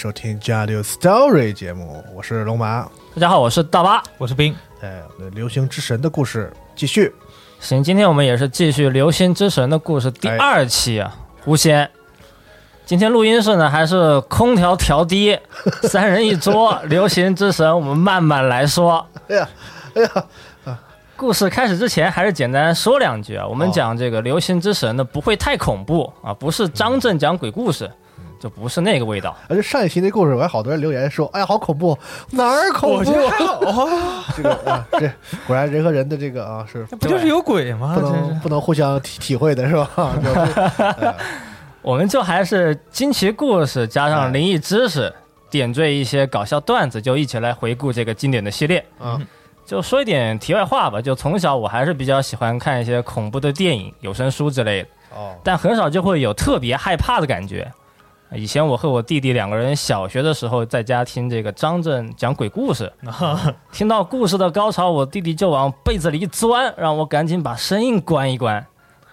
收听《加六 Story》节目，我是龙马。大家好，我是大巴，我是冰。哎，流星之神的故事继续。行，今天我们也是继续流星之神的故事第二期啊。狐仙，今天录音室呢还是空调调低，三人一桌。流星之神，我们慢慢来说。哎呀，哎呀，故事开始之前还是简单说两句啊。我们讲这个流星之神呢，不会太恐怖啊，不是张震讲鬼故事。就不是那个味道。而且上一期那故事，我还好多人留言说：“哎呀，好恐怖，哪儿恐怖？” 这个啊，这果然人和人的这个啊，是不就是有鬼吗？不能不能互相体体会的是吧？我们就还是惊奇故事加上灵异知识，点缀一些搞笑段子，就一起来回顾这个经典的系列。嗯，就说一点题外话吧。就从小我还是比较喜欢看一些恐怖的电影、有声书之类的。哦，但很少就会有特别害怕的感觉。以前我和我弟弟两个人小学的时候在家听这个张震讲鬼故事，听到故事的高潮，我弟弟就往被子里一钻，让我赶紧把声音关一关。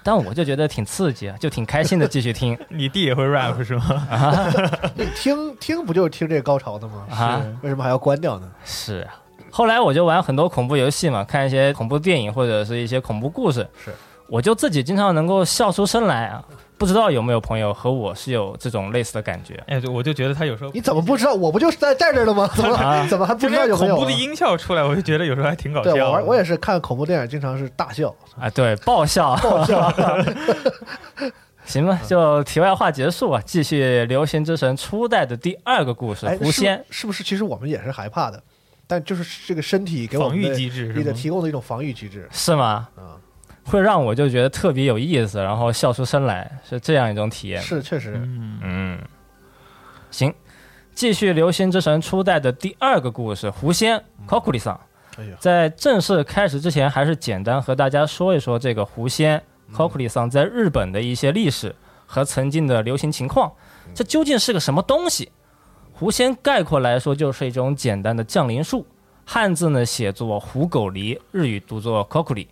但我就觉得挺刺激，就挺开心的继续听。你弟也会 rap 是吗？听听不就是听这个高潮的吗？啊，为什么还要关掉呢？是啊，后来我就玩很多恐怖游戏嘛，看一些恐怖电影或者是一些恐怖故事，是，我就自己经常能够笑出声来啊。不知道有没有朋友和我是有这种类似的感觉？哎，我就觉得他有时候你怎么不知道？我不就是在在这儿的吗？怎么 怎么还不知道有恐怖的音效出来？我就觉得有时候还挺搞笑。对，我我也是看恐怖电影，经常是大笑啊，对，爆笑爆笑。行吧，就题外话结束吧，继续《流行之神》初代的第二个故事《狐仙》，是不是？其实我们也是害怕的，但就是这个身体给我们防御机制，给提供的一种防御机制，是吗？啊。会让我就觉得特别有意思，然后笑出声来，是这样一种体验。是，确实。嗯，行，继续《流星之神》初代的第二个故事《狐仙》Kokuri 桑。在正式开始之前，还是简单和大家说一说这个狐仙 Kokuri 桑在日本的一些历史和曾经的流行情况。这究竟是个什么东西？狐仙概括来说就是一种简单的降临术，汉字呢写作胡狗狸，日语读作 Kokuri。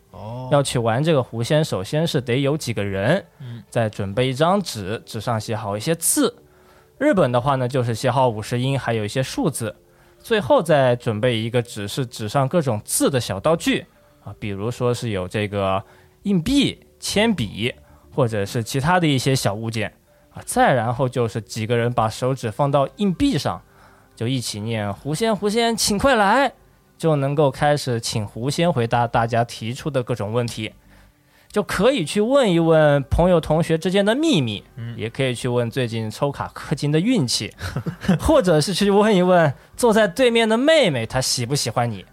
要去玩这个狐仙，首先是得有几个人，再准备一张纸，纸上写好一些字。日本的话呢，就是写好五十音，还有一些数字。最后再准备一个纸，是纸上各种字的小道具啊，比如说是有这个硬币、铅笔，或者是其他的一些小物件啊。再然后就是几个人把手指放到硬币上，就一起念“狐仙，狐仙，请快来”。就能够开始请狐仙回答大家提出的各种问题，就可以去问一问朋友同学之间的秘密，也可以去问最近抽卡氪金的运气，或者是去问一问坐在对面的妹妹她喜不喜欢你。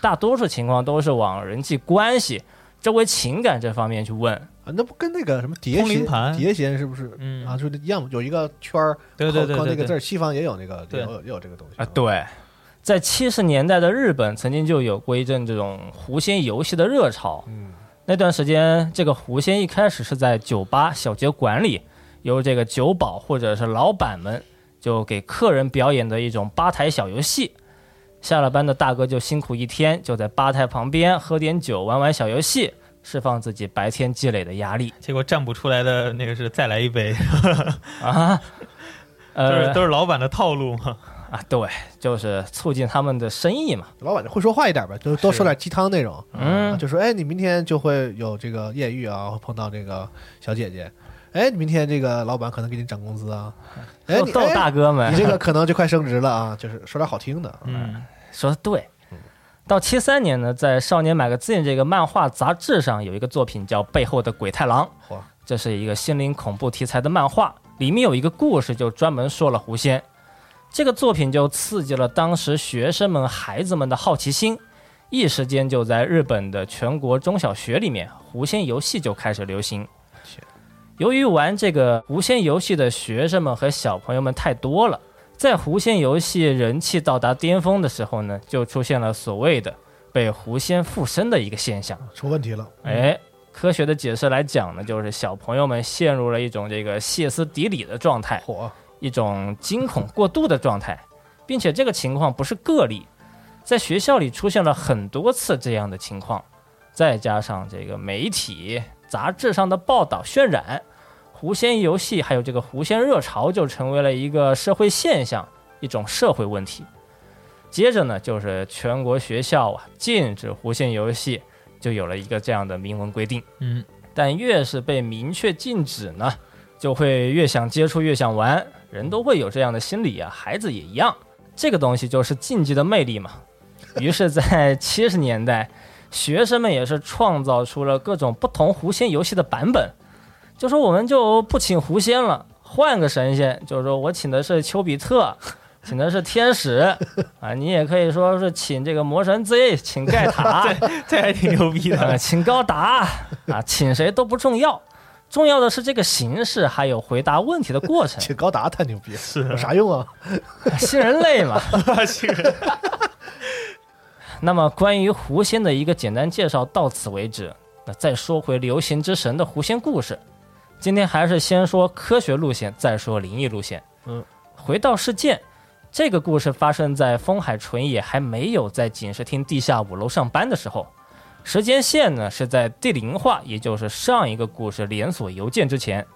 大多数情况都是往人际关系、周围情感这方面去问。啊，那不跟那个什么碟仙通灵盘。碟仙是不是？嗯。啊，就是一样，有一个圈儿，对对对对对靠靠那个字儿，西方也有那个，对。也有也有这个东西。啊，对，在七十年代的日本曾经就有过一阵这种狐仙游戏的热潮。嗯，那段时间，这个狐仙一开始是在酒吧、小酒馆里，由这个酒保或者是老板们就给客人表演的一种吧台小游戏。下了班的大哥就辛苦一天，就在吧台旁边喝点酒，玩玩小游戏，释放自己白天积累的压力结果占卜出来的那个是再来一杯，啊。都是呃都是老板的套路嘛。啊，对，就是促进他们的生意嘛。老板就会说话一点吧，就多说点鸡汤内容，嗯。就说哎，你明天就会有这个艳遇啊，会碰到这个小姐姐，哎，你明天这个老板可能给你涨工资啊，哎，逗大哥们，你这个可能就快升职了啊，就是说点好听的，嗯，说的对。到七三年呢，在《少年 Magazine》这个漫画杂志上有一个作品叫《背后的鬼太郎》，这是一个心灵恐怖题材的漫画，里面有一个故事就专门说了狐仙。这个作品就刺激了当时学生们、孩子们的好奇心，一时间就在日本的全国中小学里面，狐仙游戏就开始流行。由于玩这个狐仙游戏的学生们和小朋友们太多了，在狐仙游戏人气到达巅峰的时候呢，就出现了所谓的被狐仙附身的一个现象。出问题了，哎，科学的解释来讲呢，就是小朋友们陷入了一种这个歇斯底里的状态，嚯，一种惊恐过度的状态，并且这个情况不是个例，在学校里出现了很多次这样的情况，再加上这个媒体、杂志上的报道渲染，狐仙游戏还有这个狐仙热潮就成为了一个社会现象，一种社会问题。接着呢，就是全国学校啊禁止狐仙游戏，就有了一个这样的明文规定。嗯，但越是被明确禁止呢，就会越想接触，越想玩，人都会有这样的心理啊，孩子也一样。这个东西就是竞技的魅力嘛。于是，在七十年代，学生们也是创造出了各种不同狐仙游戏的版本，就说我们就不请狐仙了，换个神仙，就是说我请的是丘比特。请的是天使啊，你也可以说是请这个魔神 Z，请盖塔，这还挺牛逼呃，的。请高达啊，请谁都不重要，重要的是这个形式，还有回答问题的过程，请高达太牛逼了，是有啥用啊？新人类嘛。新人那么关于狐仙的一个简单介绍到此为止。那再说回流行之神的狐仙故事，今天还是先说科学路线，再说灵异路线。嗯，回到事件，这个故事发生在风海纯也还没有在警视厅地下五楼上班的时候，时间线呢是在第零话，也就是上一个故事连锁邮件之前。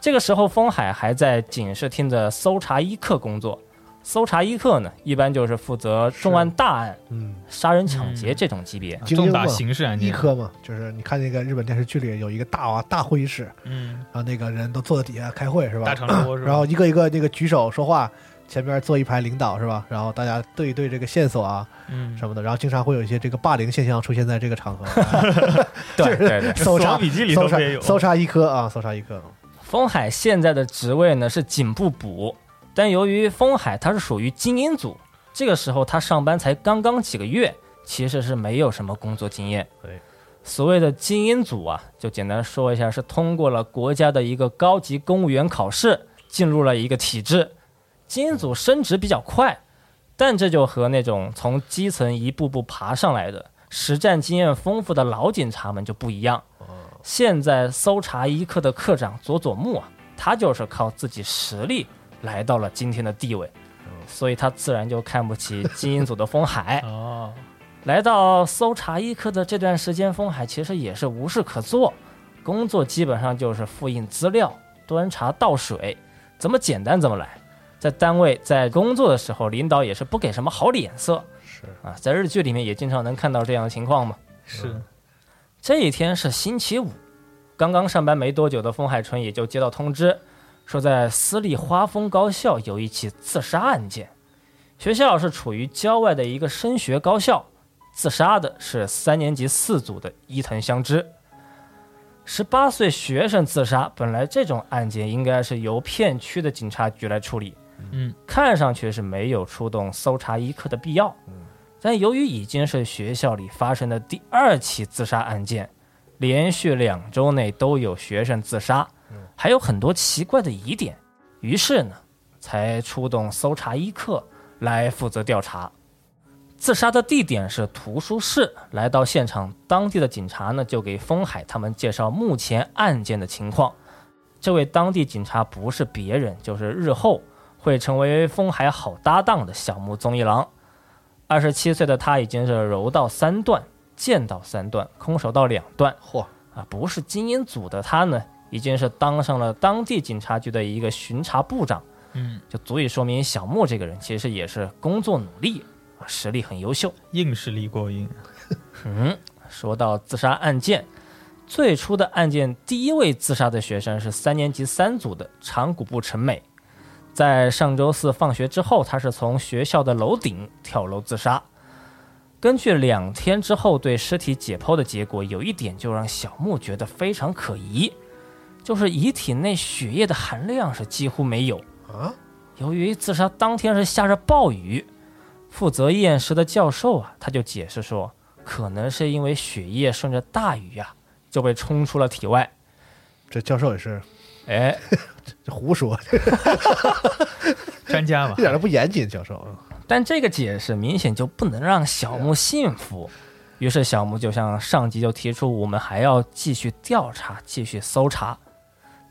这个时候，风海还在警视厅的搜查一课工作。搜查一课呢，一般就是负责重案大案、嗯，杀人抢劫这种级别。重大刑事案件，一科嘛，就是你看那个日本电视剧里有一个大啊大会议室，嗯，然后那个人都坐在底下开会是吧大？长桌是吧？然后一个一个那个举手说话，前边坐一排领导是吧？然后大家对一对这个线索啊嗯，什么的，然后经常会有一些这个霸凌现象出现在这个场合。对对对，搜查笔记里头搜查也有搜查一科啊，搜查一科。风海现在的职位呢是警部补，但由于风海他是属于精英组，这个时候他上班才刚刚几个月，其实是没有什么工作经验。对，所谓的精英组啊，就简单说一下，是通过了国家的一个高级公务员考试，进入了一个体制。精英组升职比较快，但这就和那种从基层一步步爬上来的、实战经验丰富的老警察们就不一样。现在搜查一课的课长佐佐木啊，他就是靠自己实力来到了今天的地位，所以他自然就看不起基因组的风海。哦，来到搜查一课的这段时间，风海其实也是无事可做，工作基本上就是复印资料、端茶倒水，怎么简单怎么来。在单位在工作的时候，领导也是不给什么好脸色是啊，在日剧里面也经常能看到这样的情况嘛。是，这一天是星期五，刚刚上班没多久的风海春也就接到通知，说在私立花风高校有一起自杀案件。学校是处于郊外的一个升学高校，自杀的是三年级四组的伊藤香织。十八岁学生自杀，本来这种案件应该是由片区的警察局来处理，嗯，看上去是没有出动搜查一课的必要。但由于已经是学校里发生的第二起自杀案件，连续两周内都有学生自杀，还有很多奇怪的疑点，于是呢，才出动搜查一课来负责调查。自杀的地点是图书室。来到现场，当地的警察呢就给风海他们介绍目前案件的情况。这位当地警察不是别人，就是日后会成为风海好搭档的小木宗一郎。二十七岁的他已经是柔道三段、剑道三段、空手道两段。嚯啊，不是精英组的他呢，已经是当上了当地警察局的一个巡查部长。嗯，就足以说明小木这个人其实也是工作努力啊，实力很优秀。硬实力过硬。嗯，说到自杀案件，最初的案件第一位自杀的学生是三年级三组的长谷部成美，在上周四放学之后，他是从学校的楼顶跳楼自杀。根据两天之后对尸体解剖的结果，有一点就让小木觉得非常可疑，就是遗体内血液的含量是几乎没有。啊，由于自杀当天是下着暴雨，负责验尸的教授啊，他就解释说，可能是因为血液顺着大雨啊就被冲出了体外。这教授也是哎，这 胡说，专家嘛一，点都不严谨。教授，但这个解释明显就不能让小木信服。于是小木就向上级就提出，我们还要继续调查，继续搜查。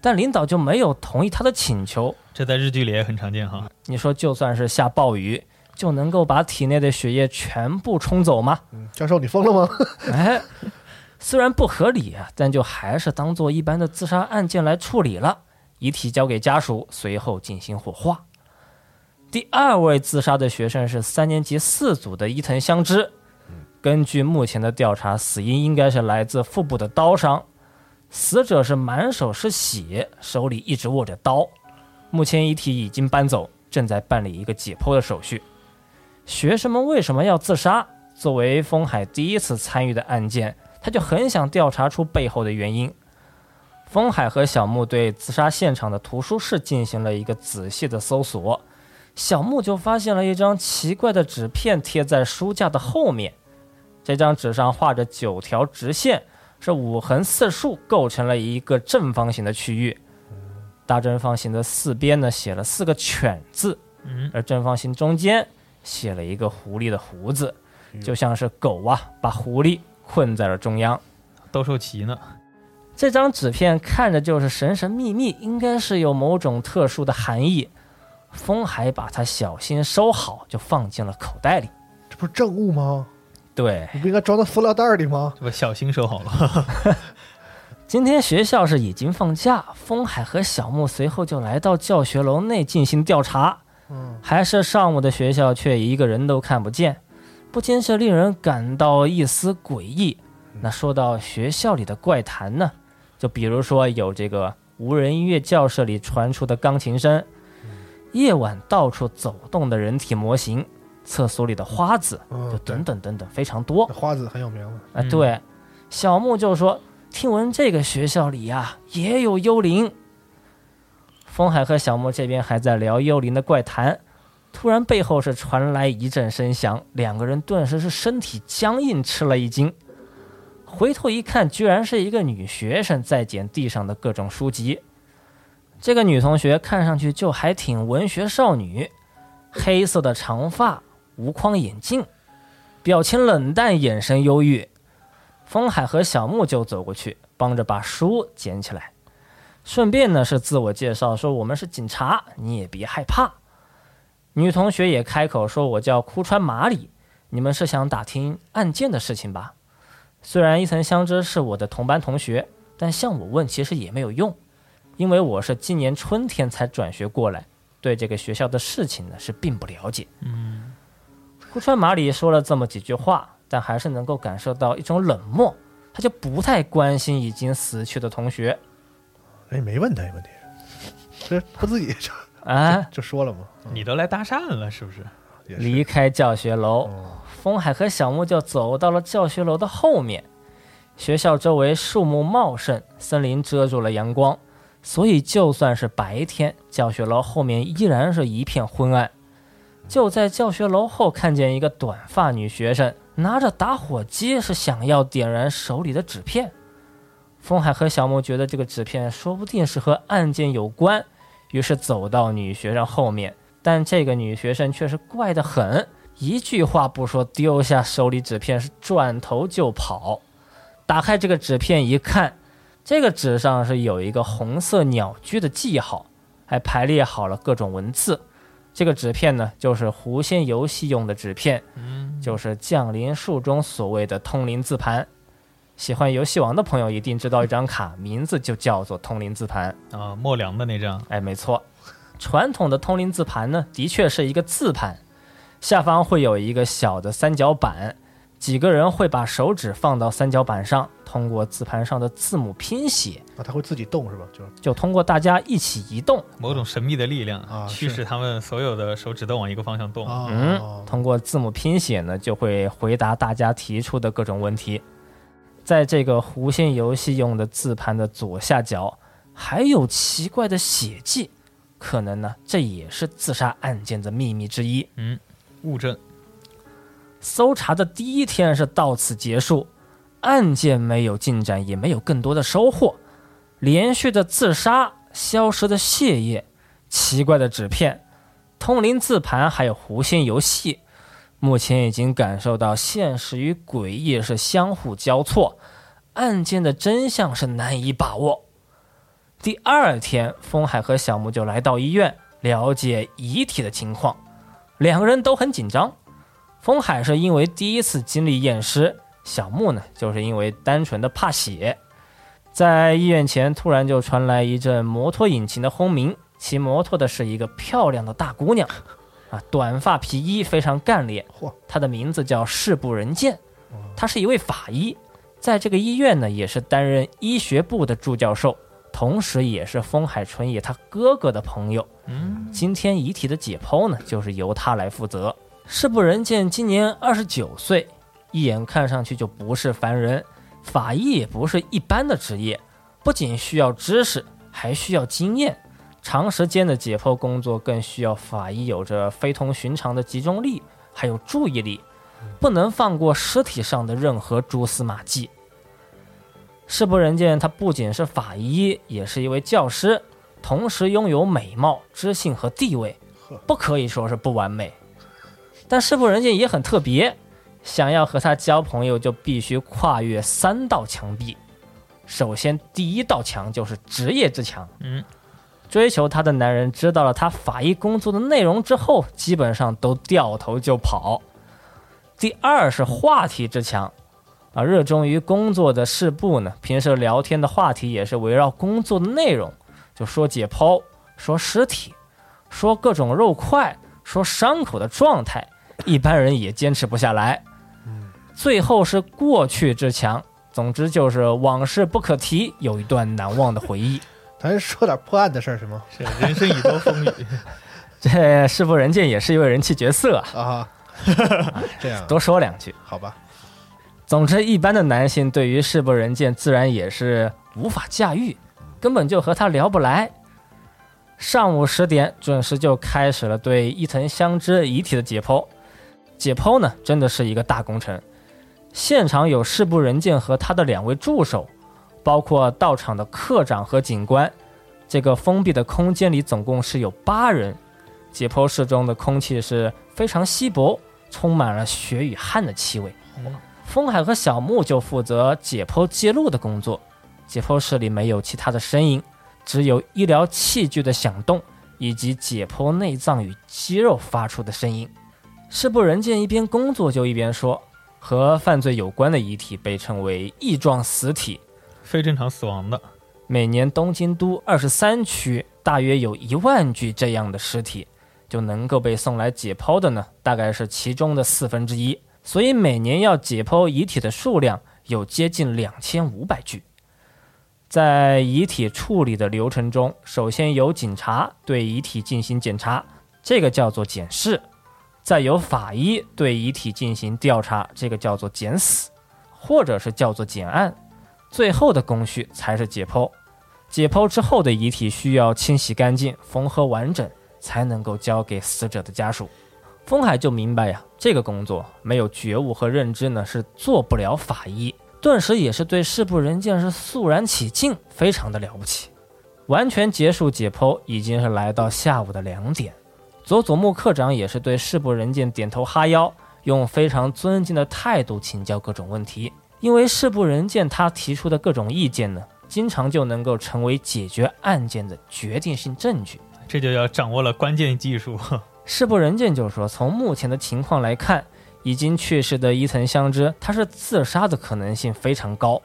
但领导就没有同意他的请求。这在日剧里也很常见哈。你说，就算是下暴雨，就能够把体内的血液全部冲走吗？嗯，教授你疯了吗？哎，虽然不合理啊，但就还是当做一般的自杀案件来处理了，遗体交给家属，随后进行火化。第二位自杀的学生是三年级四组的伊藤香织。根据目前的调查，死因应该是来自腹部的刀伤。死者是满手是血，手里一直握着刀。目前遗体已经搬走，正在办理一个解剖的手续。学生们为什么要自杀？作为风海第一次参与的案件，他就很想调查出背后的原因。风海和小木对自杀现场的图书室进行了一个仔细的搜索，小木就发现了一张奇怪的纸片贴在书架的后面。这张纸上画着九条直线，是五横四竖构成了一个正方形的区域。大正方形的四边呢写了四个“犬”字，嗯，而正方形中间写了一个狐狸的胡子，就像是狗啊把狐狸困在了中央。斗兽棋呢？这张纸片看着就是神神秘秘，应该是有某种特殊的含义。风海把它小心收好，就放进了口袋里。这不是证物吗？对，你不应该装到塑料袋里吗？这不小心收好了。今天学校是已经放假，风海和小木随后就来到教学楼内进行调查。嗯，还是上午的学校，却一个人都看不见，不禁是令人感到一丝诡异。那说到学校里的怪谈呢，就比如说有这个无人音乐教室里传出的钢琴声，夜晚到处走动的人体模型，厕所里的花子，嗯就等等等等，非常多这。花子很有名了。啊，嗯对，小木就说，听闻这个学校里呀、也有幽灵。风海和小木这边还在聊幽灵的怪谈，突然背后是传来一阵声响，两个人顿时是身体僵硬，吃了一惊。回头一看，居然是一个女学生在捡地上的各种书籍。这个女同学看上去就还挺文学少女，黑色的长发，无框眼镜，表情冷淡，眼神忧郁。风海和小木就走过去，帮着把书捡起来，顺便呢是自我介绍说我们是警察，你也别害怕。女同学也开口说：“我叫枯川麻里，你们是想打听案件的事情吧？虽然伊藤香织是我的同班同学，但向我问其实也没有用，因为我是今年春天才转学过来，对这个学校的事情呢是并不了解。”嗯，枯川麻里说了这么几句话，但还是能够感受到一种冷漠，他就不太关心已经死去的同学。哎，没问他问题，这他自己啊，就说了嘛。你都来搭讪了是不是？离开教学楼，哦风海和小木就走到了教学楼的后面。学校周围树木茂盛，森林遮住了阳光，所以就算是白天，教学楼后面依然是一片昏暗。就在教学楼后，看见一个短发女学生拿着打火机，是想要点燃手里的纸片。风海和小木觉得这个纸片说不定是和案件有关，于是走到女学生后面，但这个女学生却是怪得很，一句话不说，丢下手里纸片，是转头就跑。打开这个纸片一看，这个纸上是有一个红色鸟居的记号，还排列好了各种文字。这个纸片呢，就是狐仙游戏用的纸片，嗯，就是降临术中所谓的通灵字盘。喜欢游戏王的朋友一定知道一张卡，名字就叫做通灵字盘。啊，莫良的那张，哎，没错，传统的通灵字盘呢，的确是一个字盘，下方会有一个小的三角板，几个人会把手指放到三角板上，通过字盘上的字母拼写，啊，它会自己动是吧？就就通过大家一起移动，某种神秘的力量啊驱使他们所有的手指都往一个方向动。啊，嗯，通过字母拼写呢，就会回答大家提出的各种问题。在这个弧线游戏用的字盘的左下角，还有奇怪的血迹，可能呢，这也是自杀案件的秘密之一。嗯，物证搜查的第一天是到此结束，案件没有进展，也没有更多的收获。连续的自杀、消失的血液、奇怪的纸片、通灵字盘，还有弧线游戏，目前已经感受到现实与诡异是相互交错，案件的真相是难以把握。第二天，风海和小木就来到医院了解遗体的情况，两个人都很紧张。风海是因为第一次经历验尸，小木呢就是因为单纯的怕血。在医院前，突然就传来一阵摩托引擎的轰鸣，骑摩托的是一个漂亮的大姑娘，啊，短发皮衣，非常干练。嚯，他的名字叫世部仁见，他是一位法医，在这个医院呢也是担任医学部的助教授，同时也是风海纯也他哥哥的朋友。嗯，今天遗体的解剖呢，就是由他来负责。世部仁见今年二十九岁，一眼看上去就不是凡人。法医也不是一般的职业，不仅需要知识，还需要经验。长时间的解剖工作更需要法医有着非同寻常的集中力，还有注意力，不能放过尸体上的任何蛛丝马迹。世博人见他不仅是法医，也是一位教师，同时拥有美貌、知性和地位，不可以说是不完美。但世博人见也很特别，想要和他交朋友，就必须跨越三道墙壁。首先，第一道墙就是职业之墙。嗯，追求她的男人知道了她法医工作的内容之后，基本上都掉头就跑。第二是话题之强，啊，热衷于工作的事部呢，平时聊天的话题也是围绕工作的内容，就说解剖，说尸体，说各种肉块，说伤口的状态，一般人也坚持不下来。最后是过去之强，总之就是往事不可提，有一段难忘的回忆。咱说点破案的事儿行吗？是人生已多风雨。这世部人见也是一位人气角色啊，啊，这样啊多说两句。好吧？总之，一般的男性对于世部人见自然也是无法驾驭，根本就和他聊不来。上午十点准时就开始了对伊藤香织遗体的解剖。解剖呢，真的是一个大工程。现场有世部人见和他的两位助手，包括到场的科长和警官。这个封闭的空间里总共是有八人。解剖室中的空气是非常稀薄，充满了血与汗的气味。风海和小木就负责解剖记录的工作。解剖室里没有其他的声音，只有医疗器具的响动以及解剖内脏与肌肉发出的声音。世部人见一边工作就一边说：“和犯罪有关的遗体被称为异状死体。非正常死亡的，每年东京都二十三区大约有一万具这样的尸体，就能够被送来解剖的呢，大概是其中的四分之一。所以每年要解剖遗体的数量有接近两千五百具。在遗体处理的流程中，首先由警察对遗体进行检查，这个叫做检视；再由法医对遗体进行调查，这个叫做检死，或者是叫做检案。最后的工序才是解剖。解剖之后的遗体需要清洗干净、缝合完整，才能够交给死者的家属。风海就明白呀，这个工作没有觉悟和认知呢，是做不了法医，顿时也是对事部人见是肃然起敬，非常的了不起。完全结束解剖已经是来到下午的两点，佐佐木课长也是对事部人见点头哈腰，用非常尊敬的态度请教各种问题。因为事部人见他提出的各种意见呢，经常就能够成为解决案件的决定性证据。这就要掌握了关键技术。事部人见就说，从目前的情况来看，已经去世的伊藤香织，他是自杀的可能性非常高。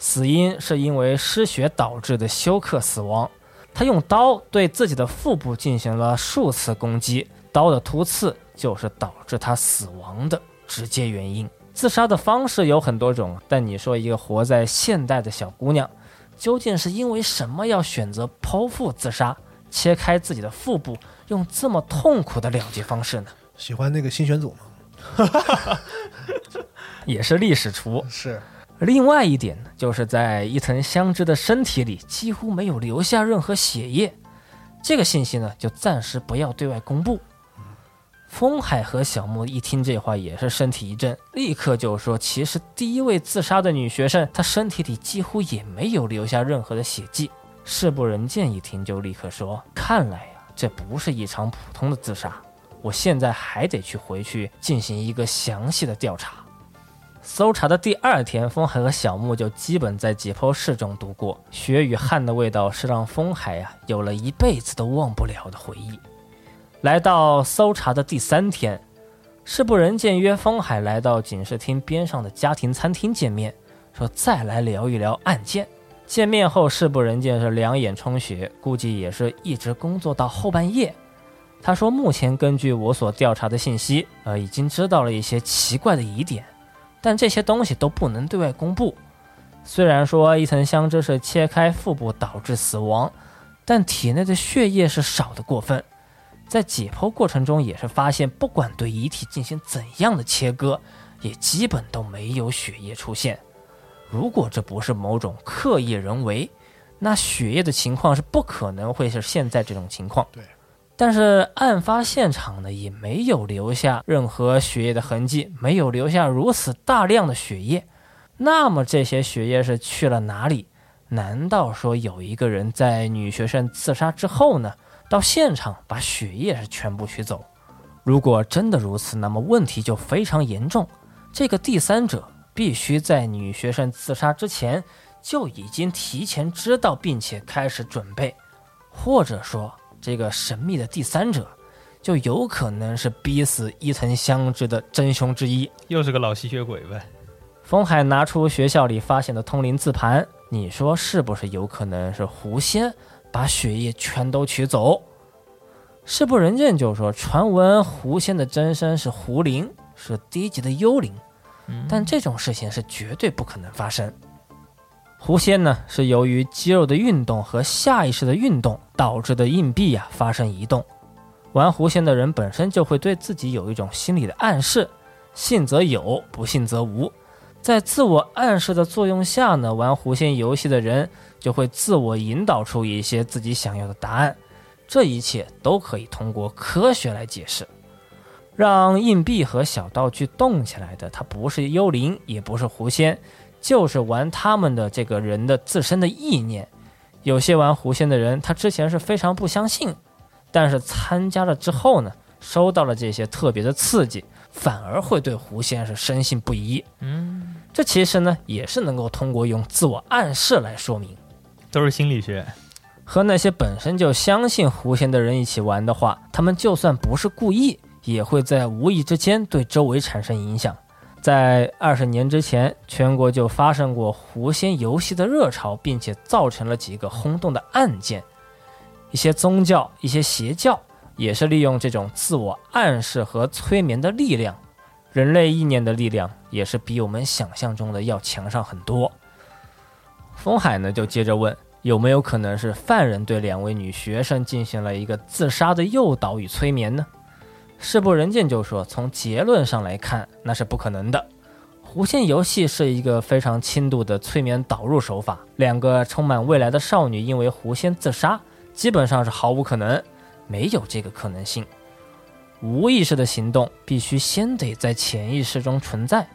死因是因为失血导致的休克死亡，他用刀对自己的腹部进行了数次攻击，刀的突刺就是导致他死亡的直接原因。自杀的方式有很多种，但你说一个活在现代的小姑娘，究竟是因为什么要选择剖腹自杀，切开自己的腹部，用这么痛苦的了结方式呢？喜欢那个新选组吗？也是历史厨是。另外一点呢，就是在伊藤香织的身体里几乎没有留下任何血液，这个信息呢就暂时不要对外公布。风海和小木一听这话也是身体一震，立刻就说：“其实第一位自杀的女学生，她身体里几乎也没有留下任何的血迹。”世部人见一听就立刻说：“看来呀，这不是一场普通的自杀，我现在还得去回去进行一个详细的调查。”搜查的第二天，风海和小木就基本在解剖室中度过。血与汗的味道是让风海呀有了一辈子都忘不了的回忆。来到搜查的第三天，事部人见约风海来到警视厅边上的家庭餐厅见面，说再来聊一聊案件。见面后，事部人见是两眼充血，估计也是一直工作到后半夜。他说，目前根据我所调查的信息，呃，已经知道了一些奇怪的疑点。但这些东西都不能对外公布。虽然说伊藤香织是切开腹部导致死亡，但体内的血液是少的过分。在解剖过程中也是发现，不管对遗体进行怎样的切割，也基本都没有血液出现。如果这不是某种刻意人为，那血液的情况是不可能会是现在这种情况。对。但是案发现场呢，也没有留下任何血液的痕迹，没有留下如此大量的血液。那么这些血液是去了哪里？难道说有一个人在女学生自杀之后呢，到现场把血液是全部取走？如果真的如此，那么问题就非常严重。这个第三者必须在女学生自杀之前就已经提前知道，并且开始准备，或者说。这个神秘的第三者，就有可能是逼死伊藤香织的真凶之一，又是个老吸血鬼呗。风海拿出学校里发现的通灵字盘，你说是不是有可能是狐仙把血液全都取走？事部人见就说，传闻狐仙的真身是狐灵，是低级的幽灵，但这种事情是绝对不可能发生。狐仙呢，是由于肌肉的运动和下意识的运动导致的硬币呀发生移动。玩狐仙的人本身就会对自己有一种心理的暗示，信则有，不信则无。在自我暗示的作用下呢，玩狐仙游戏的人就会自我引导出一些自己想要的答案。这一切都可以通过科学来解释。让硬币和小道具动起来的，它不是幽灵，也不是狐仙。就是玩他们的这个人的自身的意念，有些玩狐仙的人，他之前是非常不相信，但是参加了之后呢，收到了这些特别的刺激，反而会对狐仙是深信不疑。嗯，这其实呢也是能够通过用自我暗示来说明，都是心理学。和那些本身就相信狐仙的人一起玩的话，他们就算不是故意，也会在无意之间对周围产生影响。在二十年之前，全国就发生过狐仙游戏的热潮，并且造成了几个轰动的案件。一些宗教、一些邪教也是利用这种自我暗示和催眠的力量。人类意念的力量也是比我们想象中的要强上很多。风海呢，就接着问，有没有可能是犯人对两位女学生进行了一个自杀的诱导与催眠呢？事部人见就说：“从结论上来看，那是不可能的。狐仙游戏是一个非常轻度的催眠导入手法。两个充满未来的少女因为狐仙自杀，基本上是毫无可能，没有这个可能性。无意识的行动必须先得在潜意识中存在，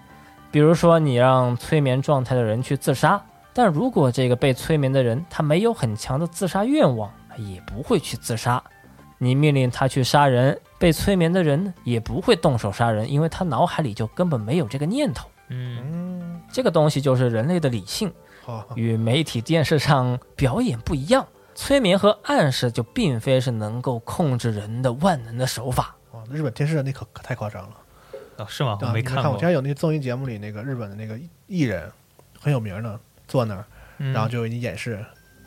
比如说，你让催眠状态的人去自杀，但如果这个被催眠的人他没有很强的自杀愿望，也不会去自杀。你命令他去杀人，被催眠的人也不会动手杀人，因为他脑海里就根本没有这个念头。嗯，嗯，这个东西就是人类的理性，与媒体电视上表演不一样。催眠和暗示就并非是能够控制人的万能的手法。哦，日本电视那可可太夸张了。哦，是吗？我啊，没看过你看我之。前有那个综艺节目里，那个日本的那个艺人很有名的，坐那儿，嗯然后就给你演示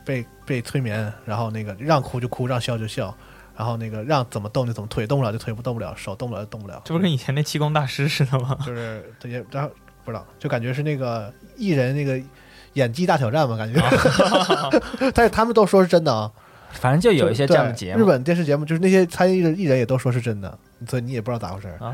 被被催眠，然后那个让哭就哭，让笑就笑，然后那个让怎么动就怎么腿，动不了就推不动不了，手动不了就动不了，这不是跟以前那气功大师似的吗？就是这些，然后不知道，就感觉是那个艺人那个演技大挑战嘛，感觉，但是他们都说是真的啊，反正就有一些这样的节目。日本电视节目就是那些参与的艺人也都说是真的，所以你也不知道咋回事儿。啊，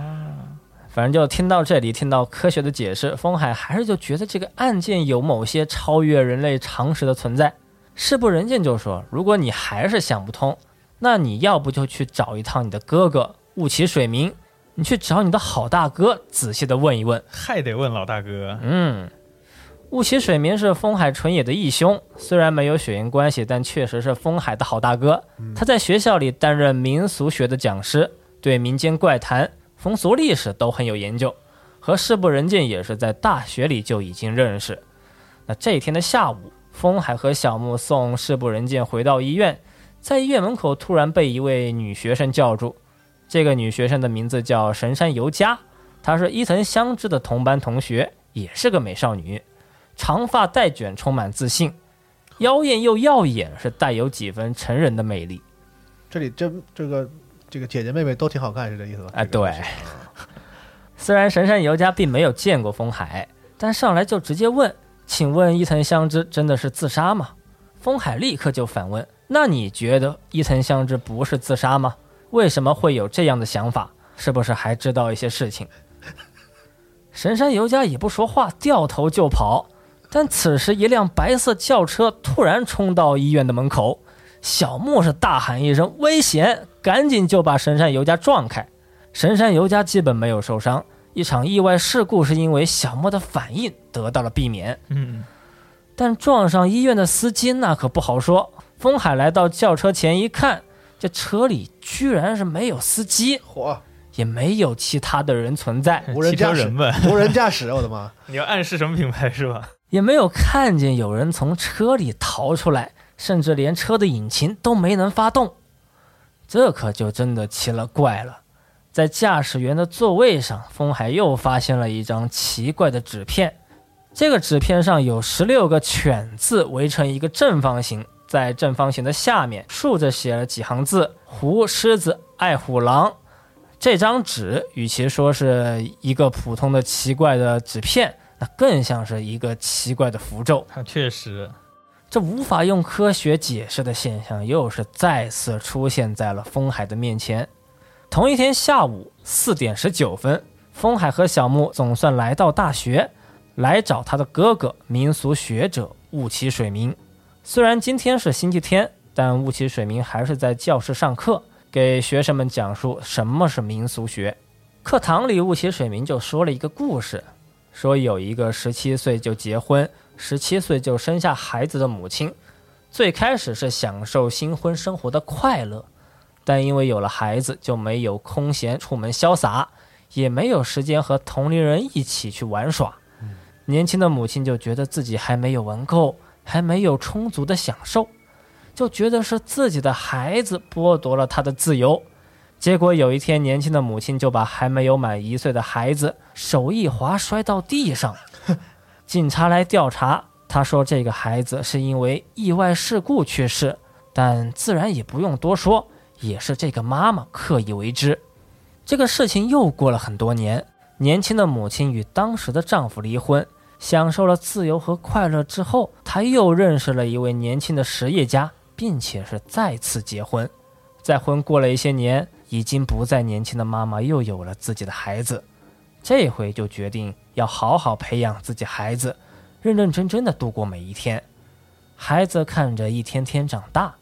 反正就听到这里，听到科学的解释，风海还是就觉得这个案件有某些超越人类常识的存在。事不人见就说，如果你还是想不通，那你要不就去找一趟你的哥哥雾崎水明，你去找你的好大哥，仔细的问一问。还得问老大哥。嗯，雾崎水明是风海纯也的义兄，虽然没有血缘关系，但确实是风海的好大哥。他在学校里担任民俗学的讲师，对民间怪谈、风俗历史都很有研究，和世部人见也是在大学里就已经认识。那这一天的下午，风海和小木送世部人见回到医院，在医院门口突然被一位女学生叫住。这个女学生的名字叫神山由佳，她是伊藤香织的同班同学，也是个美少女，长发带卷，充满自信，妖艳又耀眼，是带有几分成人的魅力。这里这这个这个姐姐妹妹都挺好看，是这意思吧？哎对 虽然神山由佳并没有见过风海，但上来就直接问：“请问伊藤香织真的是自杀吗？”风海立刻就反问：“那你觉得伊藤香织不是自杀吗？为什么会有这样的想法？是不是还知道一些事情？”神山由佳也不说话，掉头就跑。但此时，一辆白色轿车突然冲到医院的门口，小木是大喊一声“危险”，赶紧就把神山由佳撞开。神山由佳基本没有受伤，一场意外事故是因为小莫的反应得到了避免。嗯，但撞上医院的司机那可不好说。风海来到轿车前一看，这车里居然是没有司机，嚯，也没有其他的人存在，无人驾人呗。无人驾驶，我的妈！你要暗示什么品牌是吧？也没有看见有人从车里逃出来，甚至连车的引擎都没能发动。这可就真的奇了怪了。在驾驶员的座位上，风海又发现了一张奇怪的纸片。这个纸片上有十六个“犬”字围成一个正方形，在正方形的下面竖着写了几行字：“虎、狮子、爱虎、狼。”这张纸与其说是一个普通的奇怪的纸片，那更像是一个奇怪的符咒。确实，这无法用科学解释的现象，又是再次出现在了风海的面前。同一天下午四点十九分，风海和小木总算来到大学，来找他的哥哥民俗学者雾崎水明。虽然今天是星期天，但雾崎水明还是在教室上课，给学生们讲述什么是民俗学。课堂里，雾崎水明就说了一个故事，说有一个十七岁就结婚、十七岁就生下孩子的母亲，最开始是享受新婚生活的快乐，但因为有了孩子，就没有空闲出门潇洒，也没有时间和同龄人一起去玩耍。年轻的母亲就觉得自己还没有玩够，还没有充足的享受，就觉得是自己的孩子剥夺了她的自由。结果有一天，年轻的母亲就把还没有满一岁的孩子手一滑摔到地上。警察来调查，他说这个孩子是因为意外事故去世，但自然也不用多说，也是这个妈妈刻意为之。这个事情又过了很多年，年轻的母亲与当时的丈夫离婚，享受了自由和快乐之后，她又认识了一位年轻的实业家，并且是再次结婚。再婚过了一些年，已经不再年轻的妈妈又有了自己的孩子，这回就决定要好好培养自己孩子，认认真真的度过每一天。孩子看着一天天长大，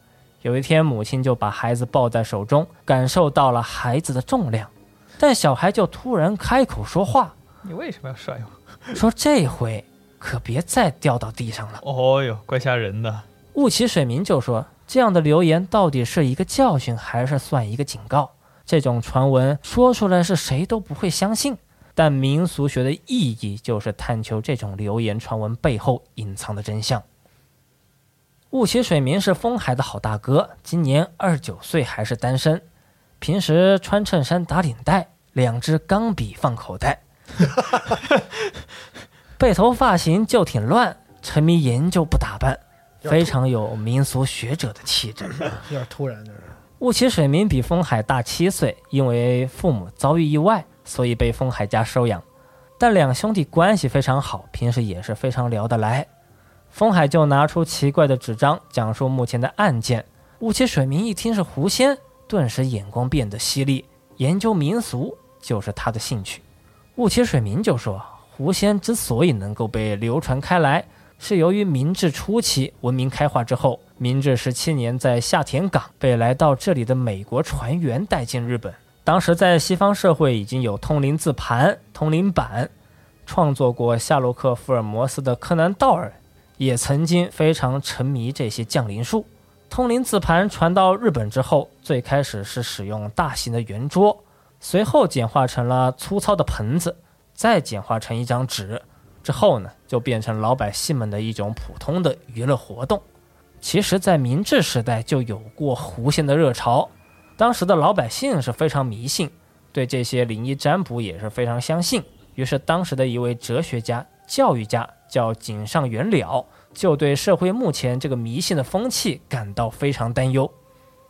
有一天母亲就把孩子抱在手中，感受到了孩子的重量，但小孩就突然开口说话，你为什么要摔我？说这回可别再掉到地上了。哦哟，怪吓人的。雾起水明就说：“这样的留言到底是一个教训，还是算一个警告？这种传闻说出来是谁都不会相信，但民俗学的意义就是探求这种流言传闻背后隐藏的真相。”雾起水明是风海的好大哥，今年二十九岁，还是单身，平时穿衬衫打领带，两支钢笔放口袋，背头发型就挺乱，沉迷研究不打扮。非常有民俗学者的气质，有点突然，就是雾起水明比风海大七岁，因为父母遭遇意外，所以被风海家收养。但两兄弟关系非常好，平时也是非常聊得来。风海就拿出奇怪的纸张，讲述目前的案件。雾起水明一听是狐仙，顿时眼光变得犀利，研究民俗就是他的兴趣。雾起水明就说，狐仙之所以能够被流传开来。是由于明治初期文明开化之后，明治十七年在下田港被来到这里的美国船员带进日本。当时在西方社会已经有通灵字盘、通灵板，创作过夏洛克·福尔摩斯的柯南·道尔也曾经非常沉迷这些降临术。通灵字盘传到日本之后，最开始是使用大型的圆桌，随后简化成了粗糙的盆子，再简化成一张纸。之后呢，就变成老百姓们的一种普通的娱乐活动。其实，在明治时代就有过狐仙的热潮，当时的老百姓是非常迷信，对这些灵异占卜也是非常相信。于是，当时的一位哲学家、教育家叫井上元了，就对社会目前这个迷信的风气感到非常担忧。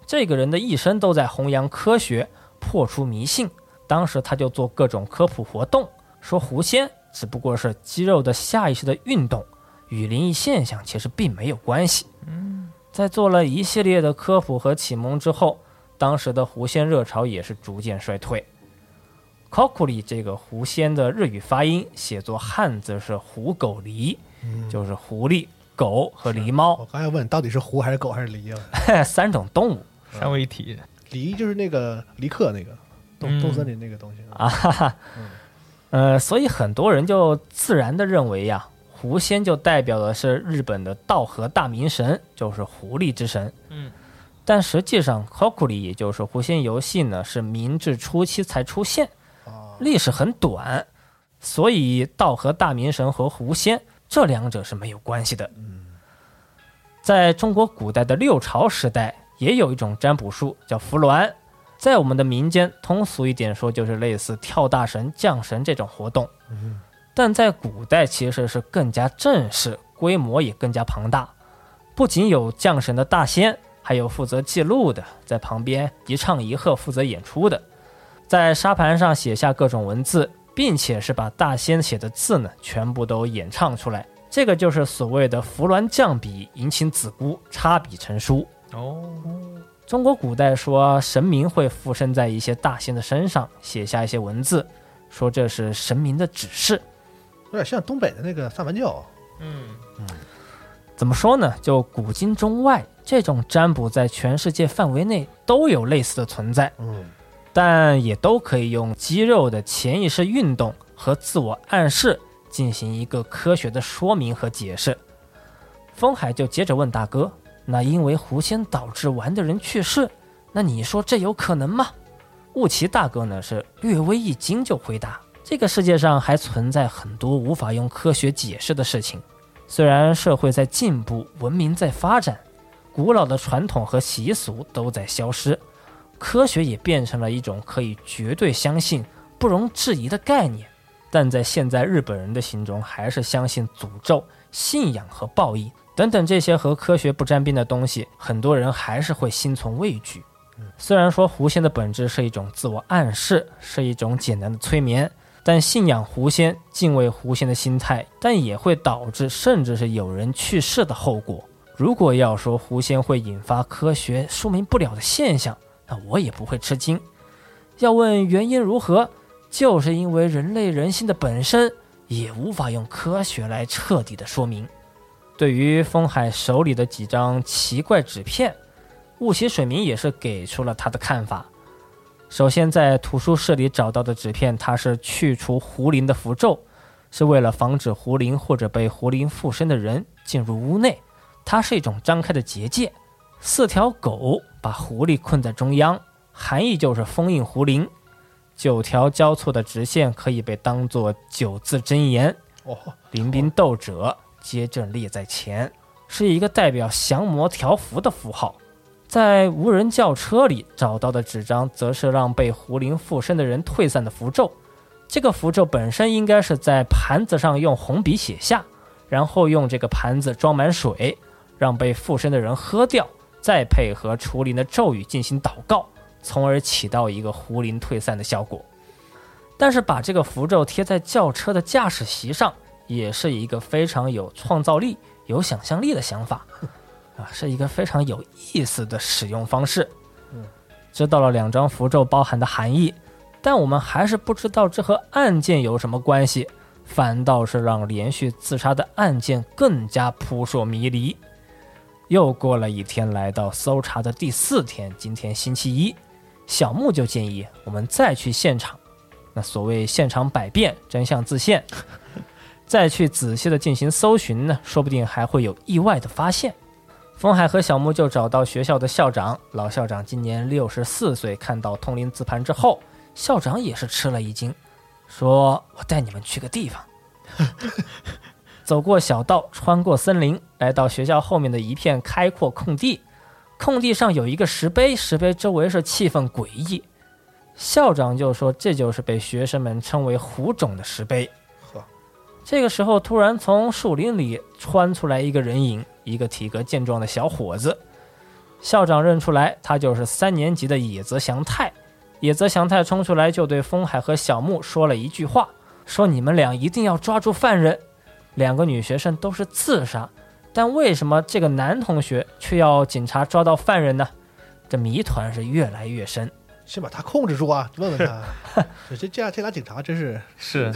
这个人的一生都在弘扬科学，破除迷信。当时他就做各种科普活动，说狐仙。只不过是肌肉的下意识的运动，与灵异现象其实并没有关系。嗯，在做了一系列的科普和启蒙之后，当时的狐仙热潮也是逐渐衰退。Kokuri 这个狐仙的日语发音写作汉字是狐狗狸，就是狐狸、狗和狸猫。我刚才问到底是狐还是狗还是狸啊？三种动物，三位一体。狸就是那个狸克那个动动森林那个东西啊。哈哈。呃，所以很多人就自然的认为呀，狐仙就代表的是日本的道和大明神，就是狐狸之神。嗯，但实际上，Kokuri 也就是狐仙游戏呢，是明治初期才出现，历史很短，所以道和大明神和狐仙这两者是没有关系的。嗯，在中国古代的六朝时代，也有一种占卜术叫伏鸾。在我们的民间，通俗一点说，就是类似跳大神、降神这种活动。但在古代其实是更加正式，规模也更加庞大。不仅有降神的大仙，还有负责记录的，在旁边一唱一和负责演出的，在沙盘上写下各种文字，并且是把大仙写的字呢全部都演唱出来。这个就是所谓的扶鸾降笔，引请子姑插笔成书。哦。中国古代说神明会附身在一些大仙的身上，写下一些文字，说这是神明的指示，有点像东北的那个萨满教。嗯嗯，怎么说呢？就古今中外，这种占卜在全世界范围内都有类似的存在。嗯，但也都可以用肌肉的潜意识运动和自我暗示进行一个科学的说明和解释。风海就接着问大哥。那因为狐仙导致玩的人去世，那你说这有可能吗？雾奇大哥呢是略微一惊就回答：这个世界上还存在很多无法用科学解释的事情。虽然社会在进步，文明在发展，古老的传统和习俗都在消失，科学也变成了一种可以绝对相信、不容置疑的概念。但在现在日本人的心中，还是相信诅咒、信仰和报应。等等这些和科学不沾边的东西，很多人还是会心存畏惧。虽然说狐仙的本质是一种自我暗示，是一种简单的催眠，但信仰狐仙、敬畏狐仙的心态，但也会导致甚至是有人去世的后果。如果要说狐仙会引发科学说明不了的现象，那我也不会吃惊。要问原因如何，就是因为人类人性的本身也无法用科学来彻底的说明。对于风海手里的几张奇怪纸片，雾起水明也是给出了他的看法。首先在图书室里找到的纸片，它是去除狐灵的符咒，是为了防止狐灵或者被狐灵附身的人进入屋内。它是一种张开的结界，四条狗把狐狸困在中央，含义就是封印狐灵。九条交错的直线可以被当作九字真言。哦，临兵斗者，皆阵列在前，是一个代表降魔条符的符号。在无人轿车里找到的纸张，则是让被狐灵附身的人退散的符咒。这个符咒本身应该是在盘子上用红笔写下，然后用这个盘子装满水，让被附身的人喝掉，再配合除灵的咒语进行祷告，从而起到一个狐灵退散的效果。但是把这个符咒贴在轿车的驾驶席上，也是一个非常有创造力、有想象力的想法，啊，是一个非常有意思的使用方式。嗯，知道了两张符咒包含的含义，但我们还是不知道这和案件有什么关系，反倒是让连续自杀的案件更加扑朔迷离。又过了一天，来到搜查的第四天，今天星期一，小木就建议我们再去现场。那所谓现场百变，真相自现，再去仔细的进行搜寻呢，说不定还会有意外的发现。风海和小木就找到学校的校长，老校长今年六十四岁。看到通灵字盘之后，校长也是吃了一惊，说：“我带你们去个地方。” 走过小道，穿过森林，来到学校后面的一片开阔空地。空地上有一个石碑，石碑周围是气氛诡异。校长就说：“这就是被学生们称为‘虎种’的石碑。”呵，这个时候突然从树林里窜出来一个人影，一个体格健壮的小伙子。校长认出来，他就是三年级的野泽祥太。野泽祥太冲出来就对风海和小木说了一句话：“说你们俩一定要抓住犯人。两个女学生都是自杀，但为什么这个男同学却要警察抓到犯人呢？这谜团是越来越深。”先把他控制住啊！问问他，这这样这俩警察真是是，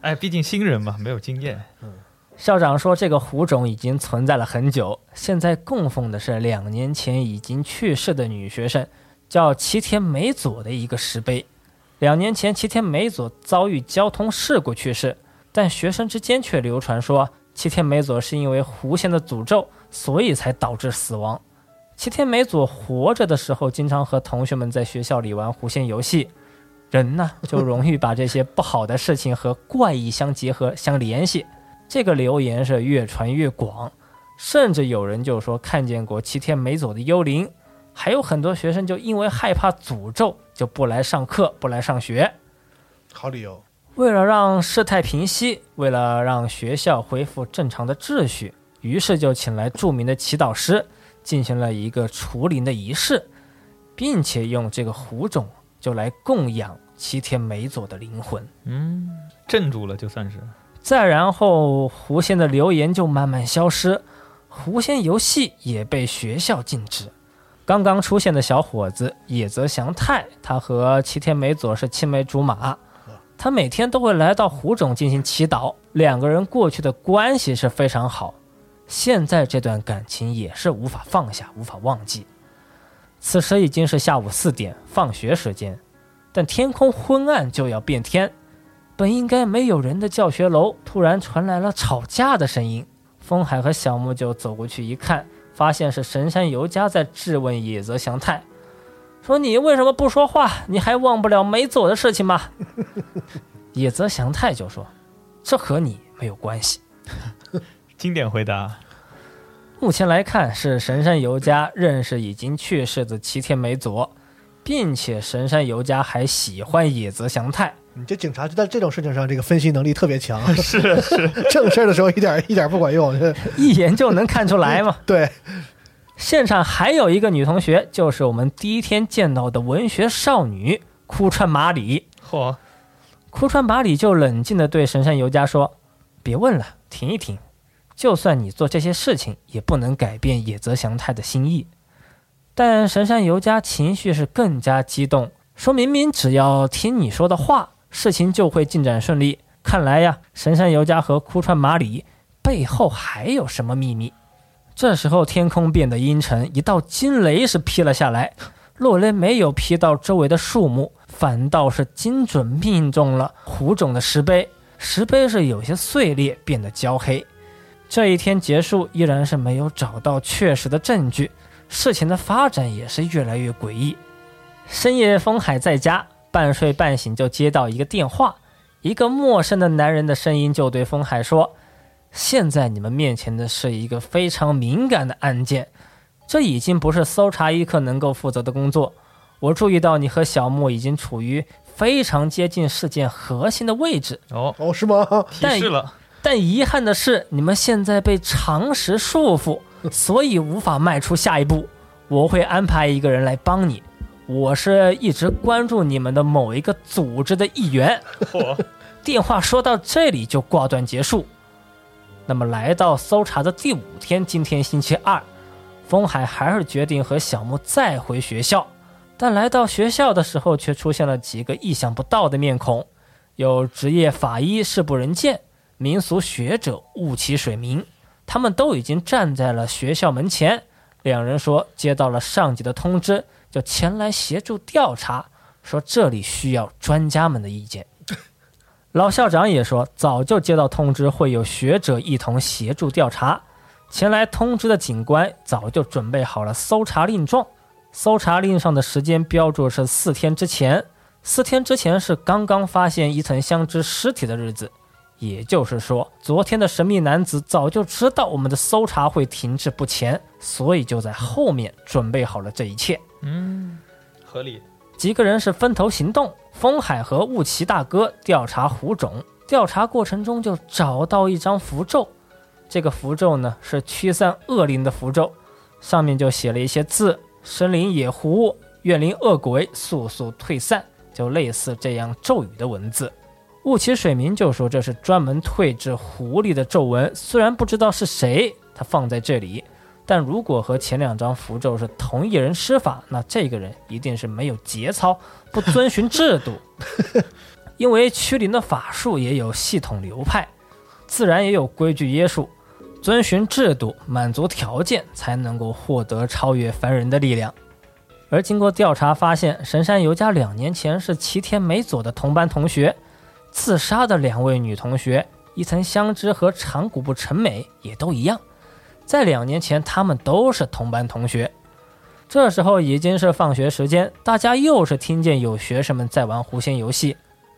哎，毕竟新人嘛，没有经验。嗯，校长说这个狐种已经存在了很久，现在供奉的是两年前已经去世的女学生，叫齐田美佐的一个石碑。两年前齐田美佐遭遇交通事故去世，但学生之间却流传说齐天美佐是因为狐仙的诅咒，所以才导致死亡。齐天美佐活着的时候，经常和同学们在学校里玩狐仙游戏。人呢，就容易把这些不好的事情和怪异相结合、相联系。这个流言是越传越广，甚至有人就说看见过齐天美佐的幽灵。还有很多学生就因为害怕诅咒，就不来上课、不来上学。好理由。为了让事态平息，为了让学校恢复正常的秩序，于是就请来著名的祈祷师。进行了一个除灵的仪式，并且用这个狐种就来供养齐天美佐的灵魂。嗯，镇住了就算是。再然后，狐仙的流言就慢慢消失，狐仙游戏也被学校禁止。刚刚出现的小伙子野泽祥太，他和齐天美佐是青梅竹马，他每天都会来到湖种进行祈祷，两个人过去的关系是非常好。现在这段感情也是无法放下，无法忘记。此时已经是下午四点，放学时间，但天空昏暗，就要变天。本应该没有人的教学楼，突然传来了吵架的声音。风海和小木就走过去一看，发现是神山由佳在质问野泽祥太，说：“你为什么不说话？你还忘不了没做的事情吗？” 野泽祥太就说：“这和你没有关系。”经典回答。目前来看，是神山由佳认识已经去世的齐天美佐，并且神山由佳还喜欢野泽祥太。你这警察就在这种事情上，这个分析能力特别强。是 是，正事儿的时候一点一点不管用，一眼就能看出来嘛。对，现场还有一个女同学，就是我们第一天见到的文学少女哭川麻里。嚯！枯川麻里就冷静地对神山由佳说：“别问了，停一停。”就算你做这些事情，也不能改变野泽祥太的心意。但神山由佳情绪是更加激动，说明明只要听你说的话，事情就会进展顺利。看来呀，神山由佳和哭川麻里背后还有什么秘密？这时候天空变得阴沉，一道惊雷是劈了下来，落雷没有劈到周围的树木，反倒是精准命中了胡种的石碑，石碑是有些碎裂，变得焦黑。这一天结束，依然是没有找到确实的证据，事情的发展也是越来越诡异。深夜，风海在家半睡半醒，就接到一个电话，一个陌生的男人的声音就对风海说：“现在你们面前的是一个非常敏感的案件，这已经不是搜查一课能够负责的工作。我注意到你和小莫已经处于非常接近事件核心的位置。哦，哦，是吗？提示了，但遗憾的是，你们现在被常识束缚，所以无法迈出下一步。我会安排一个人来帮你。我是一直关注你们的某一个组织的一员。嚯，电话说到这里就挂断结束。那么来到搜查的第五天，今天星期二，风海还是决定和小木再回学校。但来到学校的时候，却出现了几个意想不到的面孔，有职业法医世部人见。民俗学者雾起水明，他们都已经站在了学校门前。两人说接到了上级的通知，就前来协助调查，说这里需要专家们的意见。老校长也说早就接到通知，会有学者一同协助调查。前来通知的警官早就准备好了搜查令状，搜查令上的时间标注是四天之前，四天之前是刚刚发现伊藤香织尸体的日子。也就是说，昨天的神秘男子早就知道我们的搜查会停滞不前，所以就在后面准备好了这一切。嗯，合理。几个人是分头行动，风海和雾奇大哥调查湖种。调查过程中就找到一张符咒，这个符咒呢是驱散恶灵的符咒，上面就写了一些字：“生灵野狐，怨灵恶鬼，速速退散。”就类似这样咒语的文字。雾起水明就说这是专门退治狐狸的咒文，虽然不知道是谁他放在这里，但如果和前两张符咒是同一人施法，那这个人一定是没有节操，不遵循制度。因为驱灵的法术也有系统流派，自然也有规矩约束，遵循制度，满足条件才能够获得超越凡人的力量。而经过调查发现，神山由佳两年前是齐田美佐的同班同学。自杀的两位女同学伊藤香织和长谷部成美也都一样，在两年前他们都是同班同学。这时候已经是放学时间，大家又是听见有学生们在玩狐仙游戏，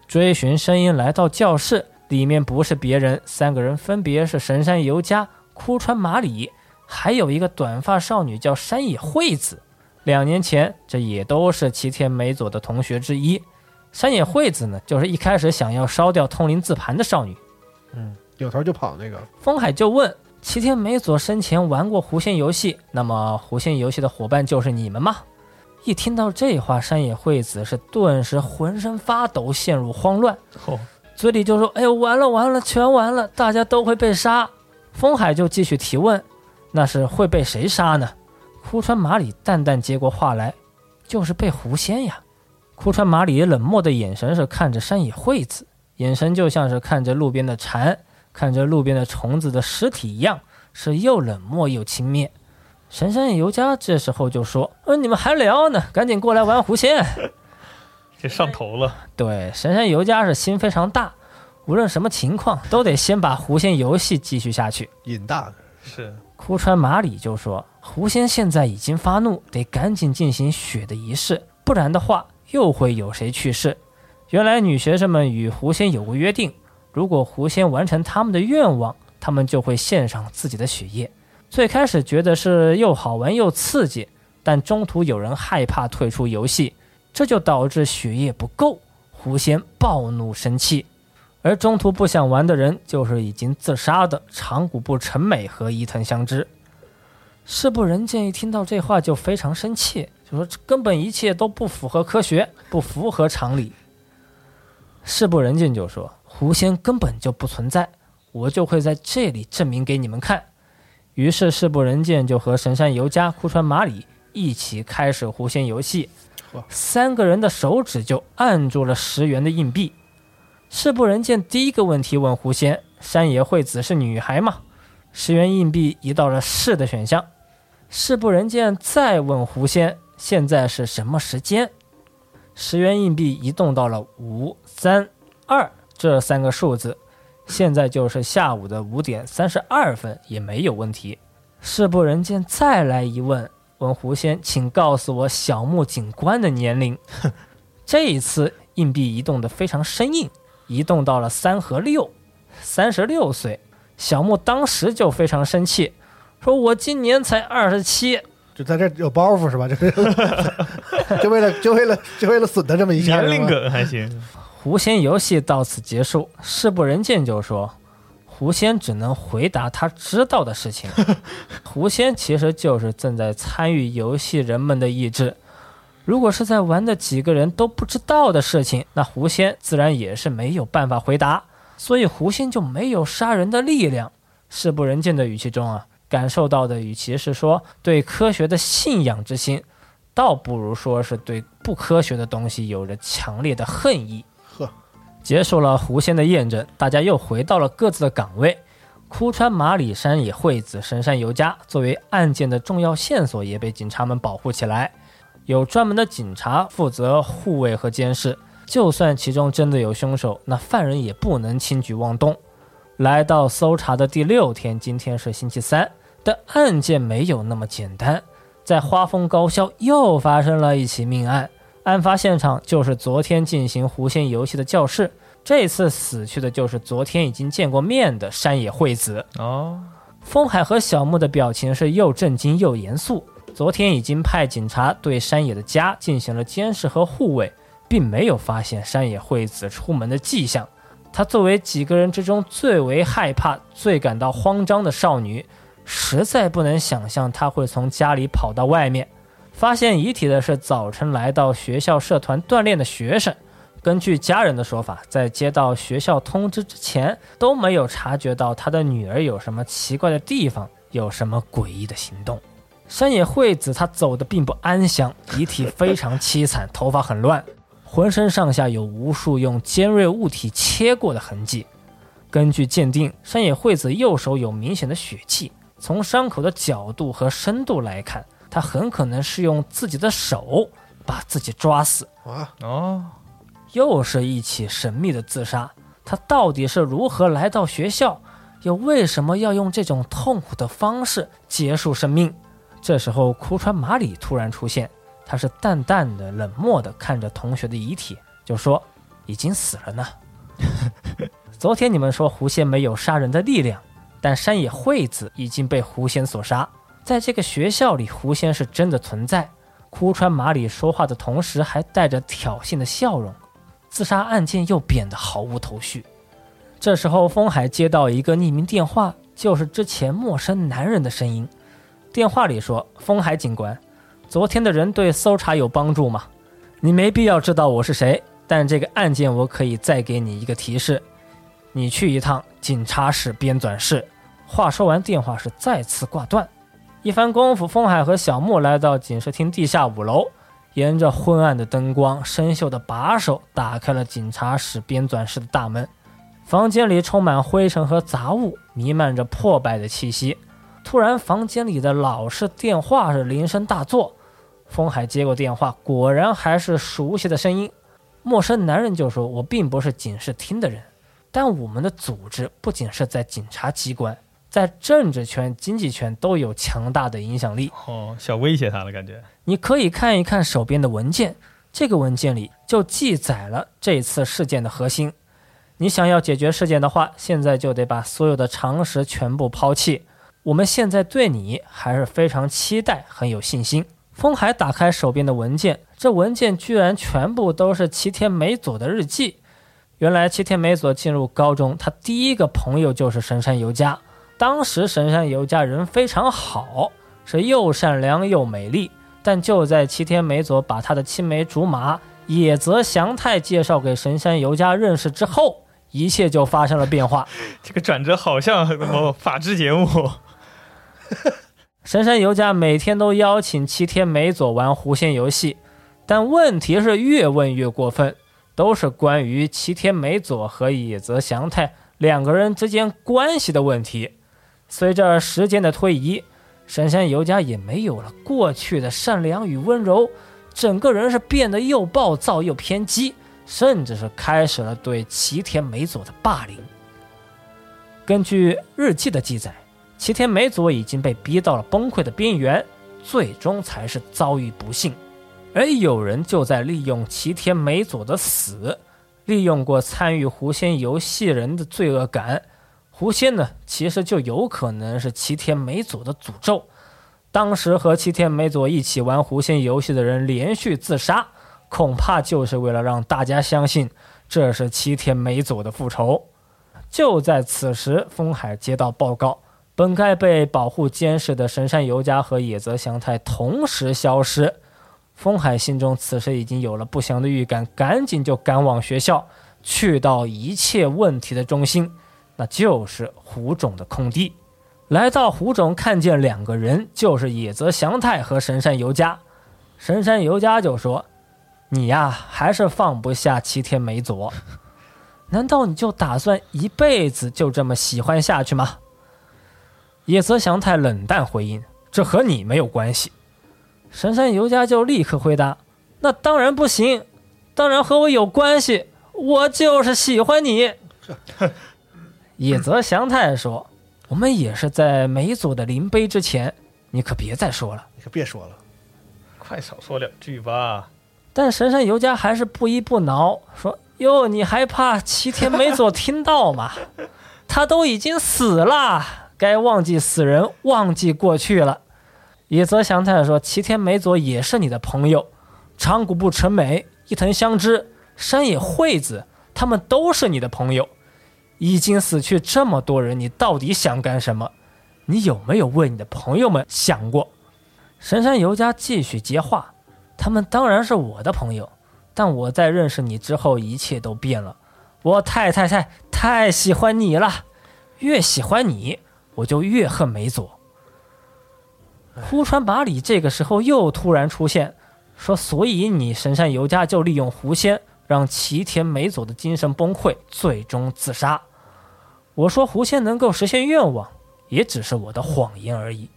追寻声音来到教室，里面不是别人，三个人分别是神山由佳、枯川麻里，还有一个短发少女叫山野惠子。两年前，这也都是齐天美佐的同学之一。山野惠子呢，就是一开始想要烧掉通灵字盘的少女。嗯，扭头就跑那个。风海就问齐天美佐生前玩过狐仙游戏，那么狐仙游戏的伙伴就是你们吗？一听到这话，山野惠子是顿时浑身发抖，陷入慌乱，哦，嘴里就说：“哎呦，完了完了，全完了，大家都会被杀。”风海就继续提问：“那是会被谁杀呢？”枯川麻里淡淡接过话来：“就是被狐仙呀。”枯川麻里冷漠的眼神是看着山野惠子，眼神就像是看着路边的蝉，看着路边的虫子的尸体一样，是又冷漠又轻蔑。神山由佳这时候就说：“呃，你们还聊呢，赶紧过来玩狐仙。这上头了。”对，神山由佳是心非常大，无论什么情况都得先把狐仙游戏继续下去。瘾大，是枯川麻里就说：“狐仙现在已经发怒，得赶紧进行血的仪式，不然的话。”又会有谁去世？原来女学生们与狐仙有过约定，如果狐仙完成他们的愿望，他们就会献上自己的血液。最开始觉得是又好玩又刺激，但中途有人害怕退出游戏，这就导致血液不够，狐仙暴怒生气。而中途不想玩的人，就是已经自杀的长谷部成美和伊藤香织。事不人见一听到这话就非常生气。就说根本一切都不符合科学，不符合常理。事不人见就说狐仙根本就不存在，我就会在这里证明给你们看。于是事部人见就和神山由佳、枯川麻里一起开始狐仙游戏，三个人的手指就按住了十元的硬币。事部人见第一个问题问狐仙：山野惠子是女孩吗？十元硬币移到了是的选项。事部人见再问狐仙。现在是什么时间？十元硬币移动到了五三二这三个数字，现在就是下午的五点三十二分，也没有问题。事不人见，再来一问，问狐仙，请告诉我小木警官的年龄。这一次硬币移动的非常生硬，移动到了三和六，三十六岁。小木当时就非常生气，说：“我今年才二十七。”就在这有包袱是吧？就 就为了就为了就为了损他这么一下，年龄梗还行。狐仙游戏到此结束。事不人见就说，狐仙只能回答他知道的事情。狐仙其实就是正在参与游戏人们的意志。如果是在玩的几个人都不知道的事情，那狐仙自然也是没有办法回答。所以狐仙就没有杀人的力量。事不人见的语气中啊。感受到的与其是说对科学的信仰之心，倒不如说是对不科学的东西有着强烈的恨意。结束了狐仙的验证，大家又回到了各自的岗位。枯川马里山野惠子神山由佳作为案件的重要线索，也被警察们保护起来，有专门的警察负责护卫和监视。就算其中真的有凶手，那犯人也不能轻举妄动。来到搜查的第六天，今天是星期三。但案件没有那么简单，在花峰高校又发生了一起命案，案发现场就是昨天进行弧线游戏的教室，这次死去的就是昨天已经见过面的山野惠子。哦，风海和小木的表情是又震惊又严肃。昨天已经派警察对山野的家进行了监视和护卫，并没有发现山野惠子出门的迹象。她作为几个人之中最为害怕、最感到慌张的少女。实在不能想象她会从家里跑到外面。发现遗体的是早晨来到学校社团锻炼的学生。根据家人的说法，在接到学校通知之前，都没有察觉到他的女儿有什么奇怪的地方，有什么诡异的行动。山野惠子她走的并不安详，遗体非常凄惨，头发很乱，浑身上下有无数用尖锐物体切过的痕迹。根据鉴定，山野惠子右手有明显的血迹。从伤口的角度和深度来看，他很可能是用自己的手把自己抓死。啊哦，又是一起神秘的自杀。他到底是如何来到学校，又为什么要用这种痛苦的方式结束生命？这时候，哭川麻里突然出现，他是淡淡的、冷漠的看着同学的遗体，就说：“已经死了呢。昨天你们说狐仙没有杀人的力量。”但山野惠子已经被狐仙所杀，在这个学校里，狐仙是真的存在。枯川马里说话的同时还带着挑衅的笑容，自杀案件又变得毫无头绪。这时候，风海接到一个匿名电话，就是之前陌生男人的声音。电话里说：“风海警官，昨天的人对搜查有帮助吗？你没必要知道我是谁，但这个案件我可以再给你一个提示，你去一趟警察室编纂室。”话说完，电话是再次挂断。一番功夫，风海和小木来到警视厅地下五楼，沿着昏暗的灯光、生锈的把手，打开了警察室编纂室的大门。房间里充满灰尘和杂物，弥漫着破败的气息。突然，房间里的老式电话是铃声大作。风海接过电话，果然还是熟悉的声音。陌生男人就说：“我并不是警视厅的人，但我们的组织不仅是在警察机关。”在政治圈、经济圈都有强大的影响力哦，想威胁他了，感觉。你可以看一看手边的文件，这个文件里就记载了这次事件的核心。你想要解决事件的话，现在就得把所有的常识全部抛弃。我们现在对你还是非常期待，很有信心。风海打开手边的文件，这文件居然全部都是齐天美佐的日记。原来齐天美佐进入高中，他第一个朋友就是神山由佳。当时神山由佳人非常好，是又善良又美丽。但就在齐天美佐把他的青梅竹马野泽祥太介绍给神山由佳认识之后，一切就发生了变化。这个转折好像什么法制节目。神山由佳每天都邀请齐天美佐玩狐仙游戏，但问题是越问越过分，都是关于齐天美佐和野泽祥太两个人之间关系的问题。随着时间的推移，神山由佳也没有了过去的善良与温柔，整个人是变得又暴躁又偏激，甚至是开始了对齐田美佐的霸凌。根据日记的记载，齐田美佐已经被逼到了崩溃的边缘，最终才是遭遇不幸。而有人就在利用齐田美佐的死，利用过参与狐仙游戏人的罪恶感。狐仙呢，其实就有可能是齐天美佐的诅咒。当时和齐天美佐一起玩狐仙游戏的人连续自杀，恐怕就是为了让大家相信这是齐天美佐的复仇。就在此时，风海接到报告，本该被保护监视的神山由佳和野泽祥太同时消失。风海心中此时已经有了不祥的预感，赶紧就赶往学校，去到一切问题的中心。就是胡种的空地，来到胡种，看见两个人，就是野泽祥太和神山由佳。神山由佳就说：“你呀，还是放不下齐田美佐，难道你就打算一辈子就这么喜欢下去吗？”野泽祥太冷淡回应：“这和你没有关系。”神山由佳就立刻回答：“那当然不行，当然和我有关系，我就是喜欢你。”野泽祥太说：“我们也是在美佐的临碑之前，你可别再说了，你可别说了，快少说两句吧。”但神山由佳还是不依不挠，说：“哟，你还怕齐田美佐听到吗？他都已经死了，该忘记死人，忘记过去了。”野泽祥太说：“齐田美佐也是你的朋友，长谷部成美、伊藤香织、山野惠子，他们都是你的朋友。”已经死去这么多人，你到底想干什么？你有没有为你的朋友们想过？神山由佳继续接话：“他们当然是我的朋友，但我在认识你之后，一切都变了。我太太太太喜欢你了，越喜欢你，我就越恨美佐。”枯川麻里这个时候又突然出现，说：“所以你神山由佳就利用狐仙，让齐田美佐的精神崩溃，最终自杀。”我说狐仙能够实现愿望，也只是我的谎言而已。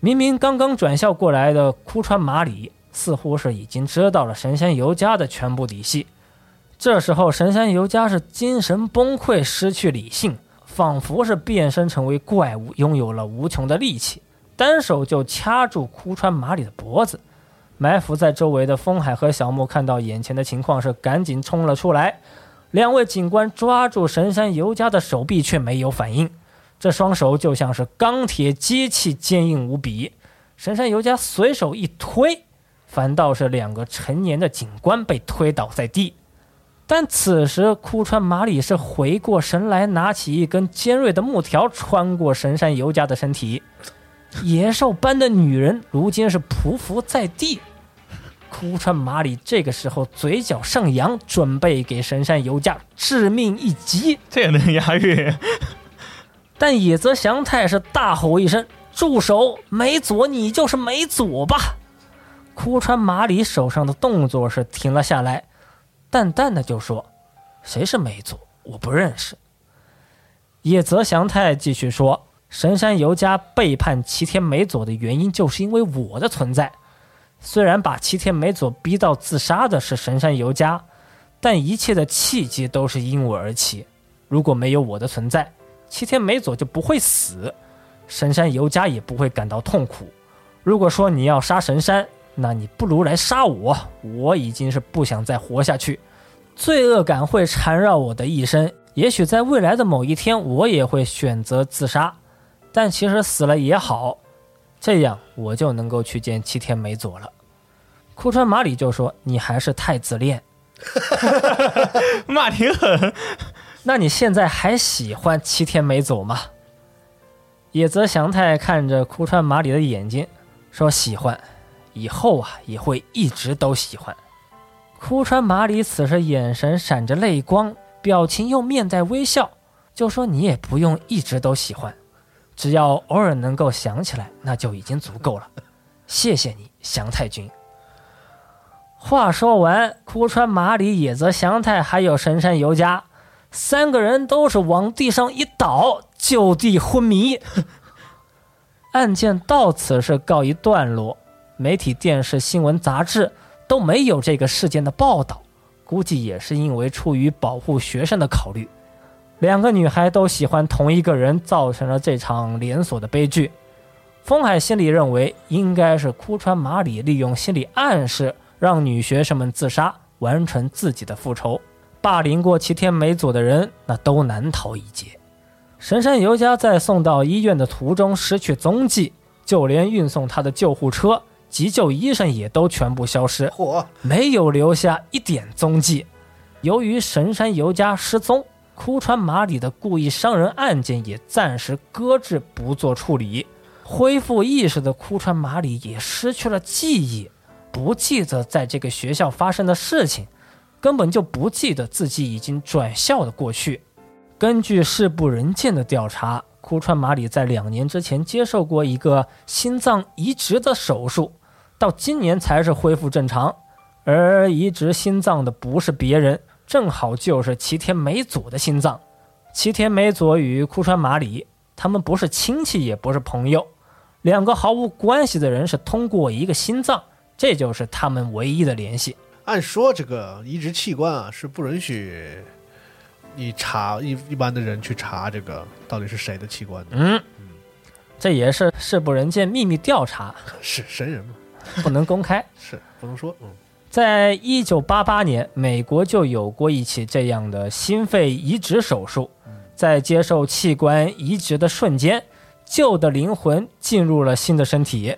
明明刚刚转校过来的枯川麻里，似乎是已经知道了神山由佳的全部底细。这时候，神山由佳是精神崩溃，失去理性，仿佛是变身成为怪物，拥有了无穷的力气，单手就掐住枯川麻里的脖子。埋伏在周围的风海和小木看到眼前的情况，是赶紧冲了出来。两位警官抓住神山尤佳的手臂，却没有反应。这双手就像是钢铁机器，坚硬无比。神山尤佳随手一推，反倒是两个成年的警官被推倒在地。但此时，枯川麻里是回过神来，拿起一根尖锐的木条，穿过神山尤佳的身体。野兽般的女人，如今是匍匐在地。哭川麻里这个时候嘴角上扬，准备给神山由加致命一击。这也能押韵？但野泽祥太是大吼一声：“住手！没左，你就是没左吧？”哭川麻里手上的动作是停了下来，淡淡的就说：“谁是美佐？我不认识。”野泽祥太继续说：“神山由佳背叛齐天美佐的原因，就是因为我的存在。”虽然把齐天美佐逼到自杀的是神山由佳，但一切的契机都是因我而起。如果没有我的存在，齐天美佐就不会死，神山由佳也不会感到痛苦。如果说你要杀神山，那你不如来杀我。我已经是不想再活下去，罪恶感会缠绕我的一生。也许在未来的某一天，我也会选择自杀，但其实死了也好。这样我就能够去见七天美佐了。哭川麻里就说：“你还是太自恋，骂挺狠。那你现在还喜欢七天美佐吗？”野泽祥太看着哭川麻里的眼睛，说：“喜欢，以后啊也会一直都喜欢。”哭川麻里此时眼神闪着泪光，表情又面带微笑，就说：“你也不用一直都喜欢。”只要偶尔能够想起来，那就已经足够了。谢谢你，祥太君。话说完，枯川麻里、野泽祥太还有神山由佳三个人都是往地上一倒，就地昏迷。案件到此是告一段落，媒体、电视、新闻、杂志都没有这个事件的报道，估计也是因为出于保护学生的考虑。两个女孩都喜欢同一个人，造成了这场连锁的悲剧。风海心里认为，应该是哭川麻里利用心理暗示，让女学生们自杀，完成自己的复仇。霸凌过齐天美佐的人，那都难逃一劫。神山由佳在送到医院的途中失去踪迹，就连运送他的救护车、急救医生也都全部消失，嚯，没有留下一点踪迹。由于神山由佳失踪，枯川麻里的故意伤人案件也暂时搁置，不做处理。恢复意识的枯川麻里也失去了记忆，不记得在这个学校发生的事情，根本就不记得自己已经转校的过去。根据世部人见的调查，枯川麻里在两年之前接受过一个心脏移植的手术，到今年才是恢复正常。而移植心脏的不是别人，正好就是齐天美佐的心脏。齐天美佐与枯川麻里，他们不是亲戚，也不是朋友。两个毫无关系的人是通过一个心脏，这就是他们唯一的联系。按说这个移植器官啊是不允许你查一一般的人去查这个到底是谁的器官的，嗯，这也是世部人见秘密调查，是神人嘛？不能公开。是不能说，嗯，在一九八八年，美国就有过一起这样的心肺移植手术，在接受器官移植的瞬间。旧的灵魂进入了新的身体。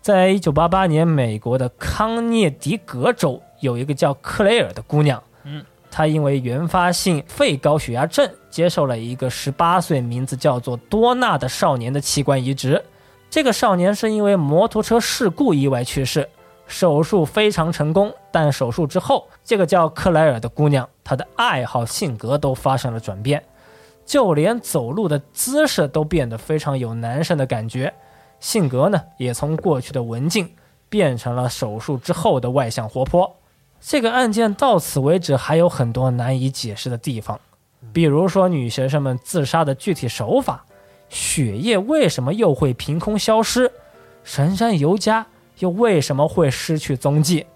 在一九八八年，美国的康涅狄格州有一个叫克雷尔的姑娘，嗯，她因为原发性肺高血压症，接受了一个十八岁、名字叫做多纳的少年的器官移植。这个少年是因为摩托车事故意外去世，手术非常成功。但手术之后，这个叫克莱尔的姑娘，她的爱好、性格都发生了转变。就连走路的姿势都变得非常有男生的感觉，性格呢也从过去的文静变成了手术之后的外向活泼。这个案件到此为止还有很多难以解释的地方，比如说女学生们自杀的具体手法，血液为什么又会凭空消失，神山由佳又为什么会失去踪迹？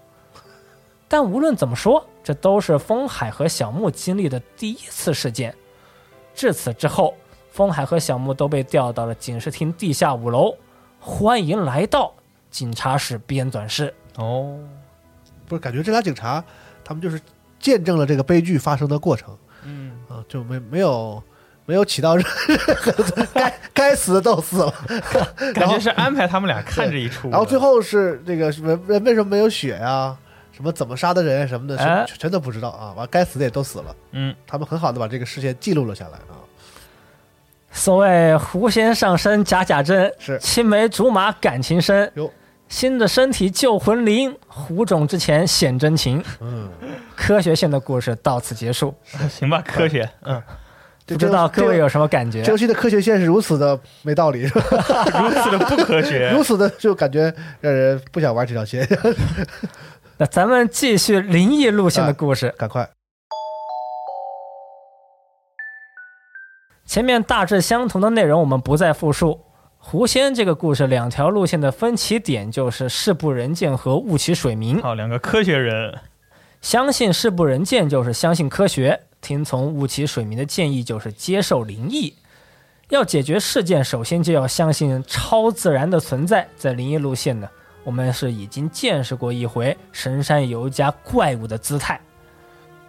但无论怎么说，这都是风海和小木经历的第一次事件。至此之后，风海和小木都被调到了警视厅地下五楼，欢迎来到警察室编纂室。哦，不是感觉这俩警察他们就是见证了这个悲剧发生的过程嗯，啊，就没没有没有起到任何 该 该死的都死了，感觉是安排他们俩看这一出。然后最后是这个什么人为什么没有血呀、什么怎么杀的人什么的，哎全全都不知道啊！完，该死的也都死了。嗯，他们很好的把这个事件记录了下来啊。所谓狐仙上身假假真，是青梅竹马感情深哟，新的身体救魂灵，狐种之前显真情。嗯，科学性的故事到此结束，行吧，科学，嗯，这不知道各位有什么感觉这？游戏的科学线是如此的 没道理，是 吧如此的不科学 如。此的就感觉让人不想玩这条线。那咱们继续灵异路线的故事。赶快，前面大致相同的内容我们不再复述。狐仙这个故事两条路线的分歧点就是世不人见和雾起水明。好，两个科学人，相信世不人见就是相信科学，听从雾起水明的建议就是接受灵异。要解决事件，首先就要相信超自然的存在。在灵异路线呢，我们是已经见识过一回神山由家怪物的姿态。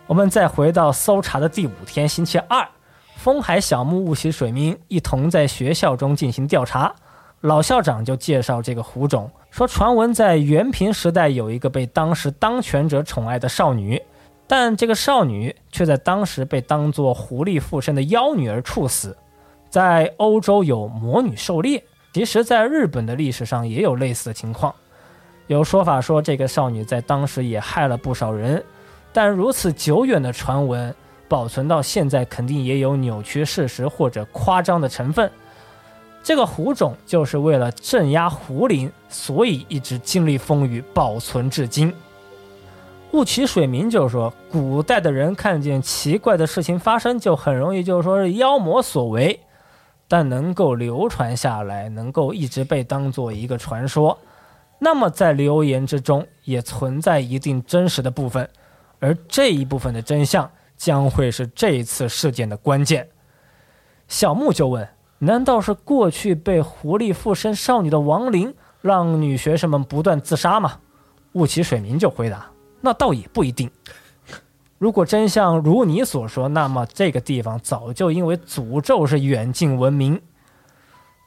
我们再回到搜查的第五天，星期二，风海小木、雾起水明一同在学校中进行调查。老校长就介绍这个狐种，说传闻在元平时代有一个被当时当权者宠爱的少女，但这个少女却在当时被当作狐狸附身的妖女而处死。在欧洲有魔女狩猎，其实在日本的历史上也有类似的情况。有说法说这个少女在当时也害了不少人，但如此久远的传闻保存到现在，肯定也有扭曲事实或者夸张的成分。这个狐种就是为了镇压狐灵，所以一直经历风雨，保存至今。雾起水明就是说，古代的人看见奇怪的事情发生，就很容易就是说是妖魔所为。但能够流传下来，能够一直被当做一个传说，那么在流言之中也存在一定真实的部分，而这一部分的真相将会是这一次事件的关键。小木就问：“难道是过去被狐狸附身少女的亡灵，让女学生们不断自杀吗？”雾起水明就回答：“那倒也不一定。”如果真相如你所说，那么这个地方早就因为诅咒是远近闻名。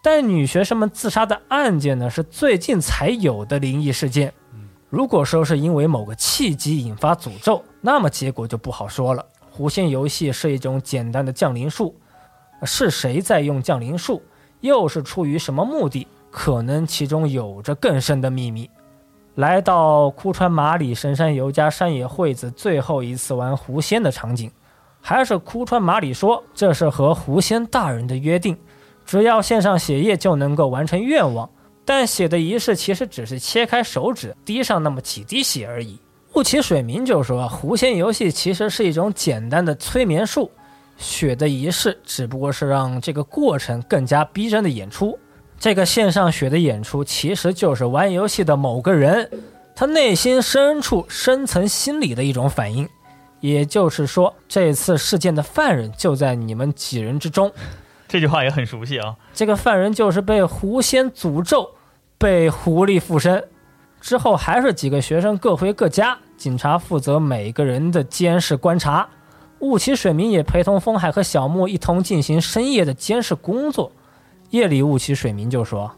但女学生们自杀的案件呢，是最近才有的灵异事件。如果说是因为某个契机引发诅咒，那么结果就不好说了。狐仙游戏是一种简单的降临术，是谁在用降临术，又是出于什么目的？可能其中有着更深的秘密。来到枯川马里神山游家山野惠子最后一次玩狐仙的场景，还是枯川马里说这是和狐仙大人的约定，只要献上血液就能够完成愿望。但血的仪式其实只是切开手指滴上那么几滴血而已。雾起水明就说狐仙游戏其实是一种简单的催眠术，血的仪式只不过是让这个过程更加逼真的演出。这个线上雪的演出，其实就是玩游戏的某个人，他内心深处深层心理的一种反应。也就是说，这次事件的犯人就在你们几人之中。这句话也很熟悉啊。这个犯人就是被狐仙诅咒，被狐狸附身之后，还是几个学生各回各家，警察负责每个人的监视观察。雾起水明也陪同风海和小木一同进行深夜的监视工作。夜里雾起水明就说：“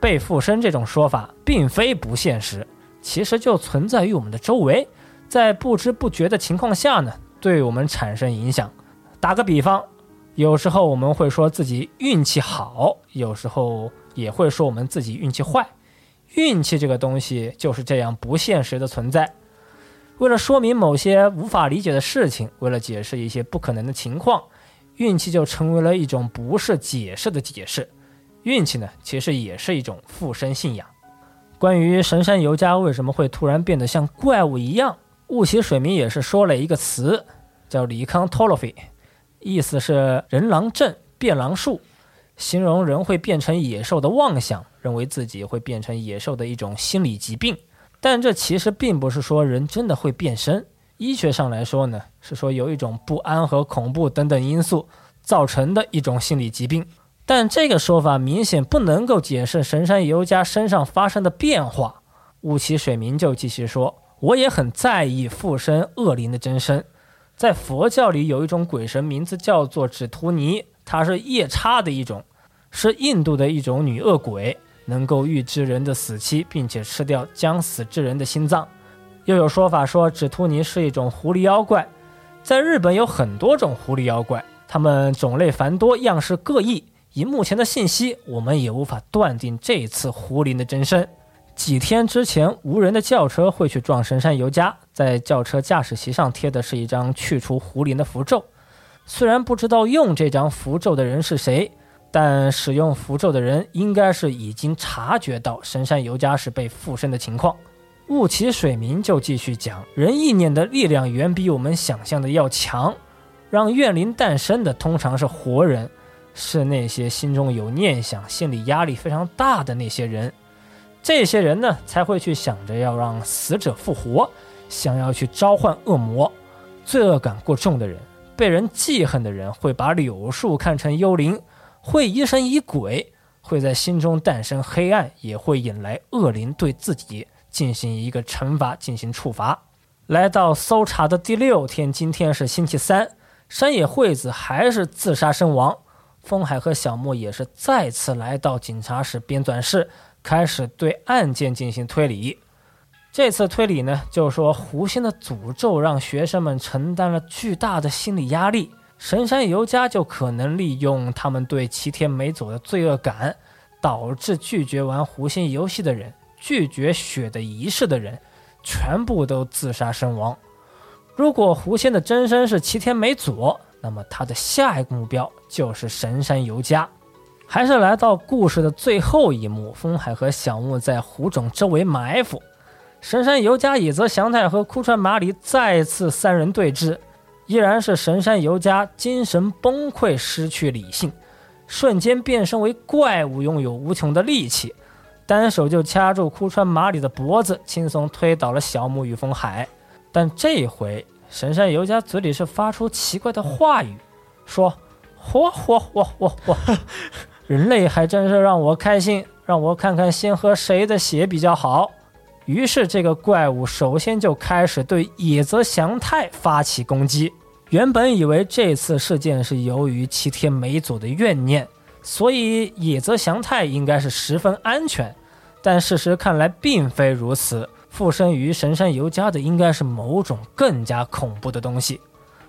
被附身这种说法并非不现实，其实就存在于我们的周围，在不知不觉的情况下呢，对我们产生影响。打个比方，有时候我们会说自己运气好，有时候也会说我们自己运气坏。运气这个东西就是这样不现实的存在。为了说明某些无法理解的事情，为了解释一些不可能的情况。”运气就成为了一种不是解释的解释，运气呢，其实也是一种附身信仰。关于神山游家为什么会突然变得像怪物一样，雾起水明也是说了一个词，叫李康托洛菲，意思是人狼症、变狼术，形容人会变成野兽的妄想，认为自己会变成野兽的一种心理疾病。但这其实并不是说人真的会变身。医学上来说呢，是说有一种不安和恐怖等等因素造成的一种心理疾病，但这个说法明显不能够解释神山游家身上发生的变化。雾起水明就继续说：“我也很在意附身恶灵的真身，在佛教里有一种鬼神，名字叫做指图尼，它是夜叉的一种，是印度的一种女恶鬼，能够预知人的死期，并且吃掉将死之人的心脏。”又有说法说，指突尼是一种狐狸妖怪。在日本有很多种狐狸妖怪，它们种类繁多，样式各异。以目前的信息，我们也无法断定这次狐灵的真身。几天之前，无人的轿车会去撞神山游家，在轿车驾驶席上贴的是一张去除狐灵的符咒。虽然不知道用这张符咒的人是谁，但使用符咒的人应该是已经察觉到神山游家是被附身的情况。雾起水明就继续讲，人意念的力量远比我们想象的要强。让怨灵诞生的通常是活人，是那些心中有念想、心理压力非常大的那些人。这些人呢，才会去想着要让死者复活，想要去召唤恶魔。罪恶感过重的人，被人记恨的人，会把柳树看成幽灵，会疑神疑鬼，会在心中诞生黑暗，也会引来恶灵对自己。进行一个惩罚，进行处罚。来到搜查的第六天，今天是星期三。山野惠子还是自杀身亡。风海和小莫也是再次来到警察室编纂室，开始对案件进行推理。这次推理呢，就是说狐仙的诅咒让学生们承担了巨大的心理压力，神山由佳就可能利用他们对齐天美佐的罪恶感，导致拒绝玩狐仙游戏的人。拒绝血的仪式的人，全部都自杀身亡。如果狐仙的真身是齐天美佐，那么他的下一个目标就是神山游家。还是来到故事的最后一幕，风海和小木在湖冢周围埋伏，神山游家、野泽祥太和枯川麻里再次三人对峙，依然是神山游家精神崩溃，失去理性。瞬间变身为怪物，拥有无穷的力气，单手就掐住哭川麻里的脖子，轻松推倒了小木与风海。但这回神山由佳嘴里是发出奇怪的话语，说：“嚯嚯嚯嚯嚯，人类还真是让我开心，让我看看先喝谁的血比较好。”于是这个怪物首先就开始对野泽祥太发起攻击。原本以为这次事件是由于齐天美佐的怨念，所以野泽祥太应该是十分安全，但事实看来并非如此。附身于神山由佳的应该是某种更加恐怖的东西。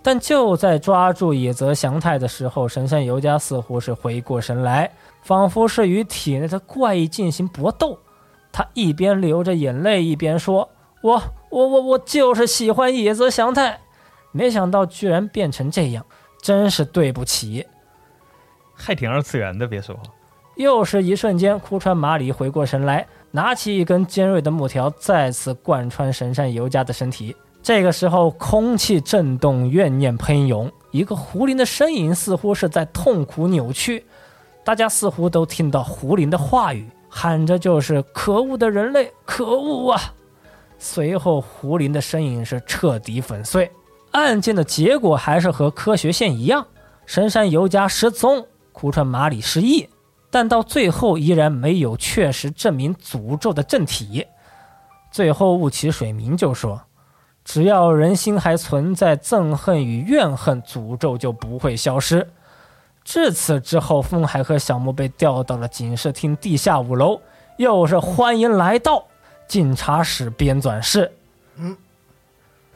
但就在抓住野泽祥太的时候，神山由佳似乎是回过神来，仿佛是与体内的怪异进行搏斗。他一边流着眼泪，一边说：“我我我我就是喜欢野泽祥太。”没想到居然变成这样，真是对不起。还挺二次元的，别说话。又是一瞬间，哭川麻里回过神来，拿起一根尖锐的木条，再次贯穿神山尤佳的身体。这个时候，空气震动，怨念喷涌，一个狐灵的身影似乎是在痛苦扭曲。大家似乎都听到胡林的话语，喊着就是“可恶的人类，可恶啊！”随后，胡林的身影是彻底粉碎。案件的结果还是和科学线一样，神山由佳失踪，哭川麻里失忆，但到最后依然没有确实证明诅咒的正体。最后雾起水明就说：“只要人心还存在憎恨与怨恨，诅咒就不会消失。”至此之后，风海和小木被调到了警视厅地下五楼，又是欢迎来到警察室编纂室。嗯。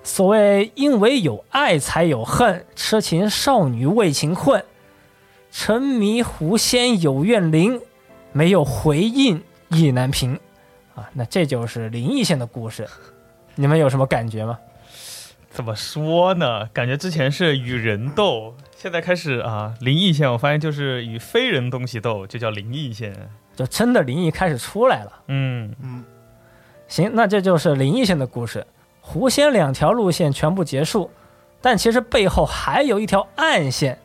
所谓因为有爱才有恨，痴情少女为情困，沉迷狐仙有怨灵，没有回应意难平，啊，那这就是灵异线的故事，你们有什么感觉吗？怎么说呢？感觉之前是与人斗，现在开始啊，灵异线，我发现就是与非人东西斗，就叫灵异线，就真的灵异开始出来了。嗯嗯，行，那这就是灵异线的故事。狐仙两条路线全部结束，但其实背后还有一条暗线，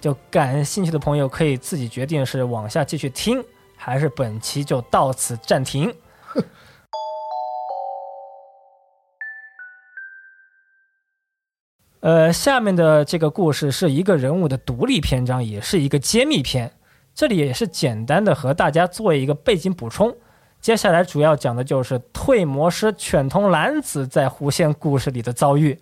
就感兴趣的朋友可以自己决定是往下继续听，还是本期就到此暂停。呃，下面的这个故事是一个人物的独立篇章，也是一个揭秘篇，这里也是简单的和大家做一个背景补充。接下来主要讲的就是退魔师犬童蓝子在狐仙故事里的遭遇。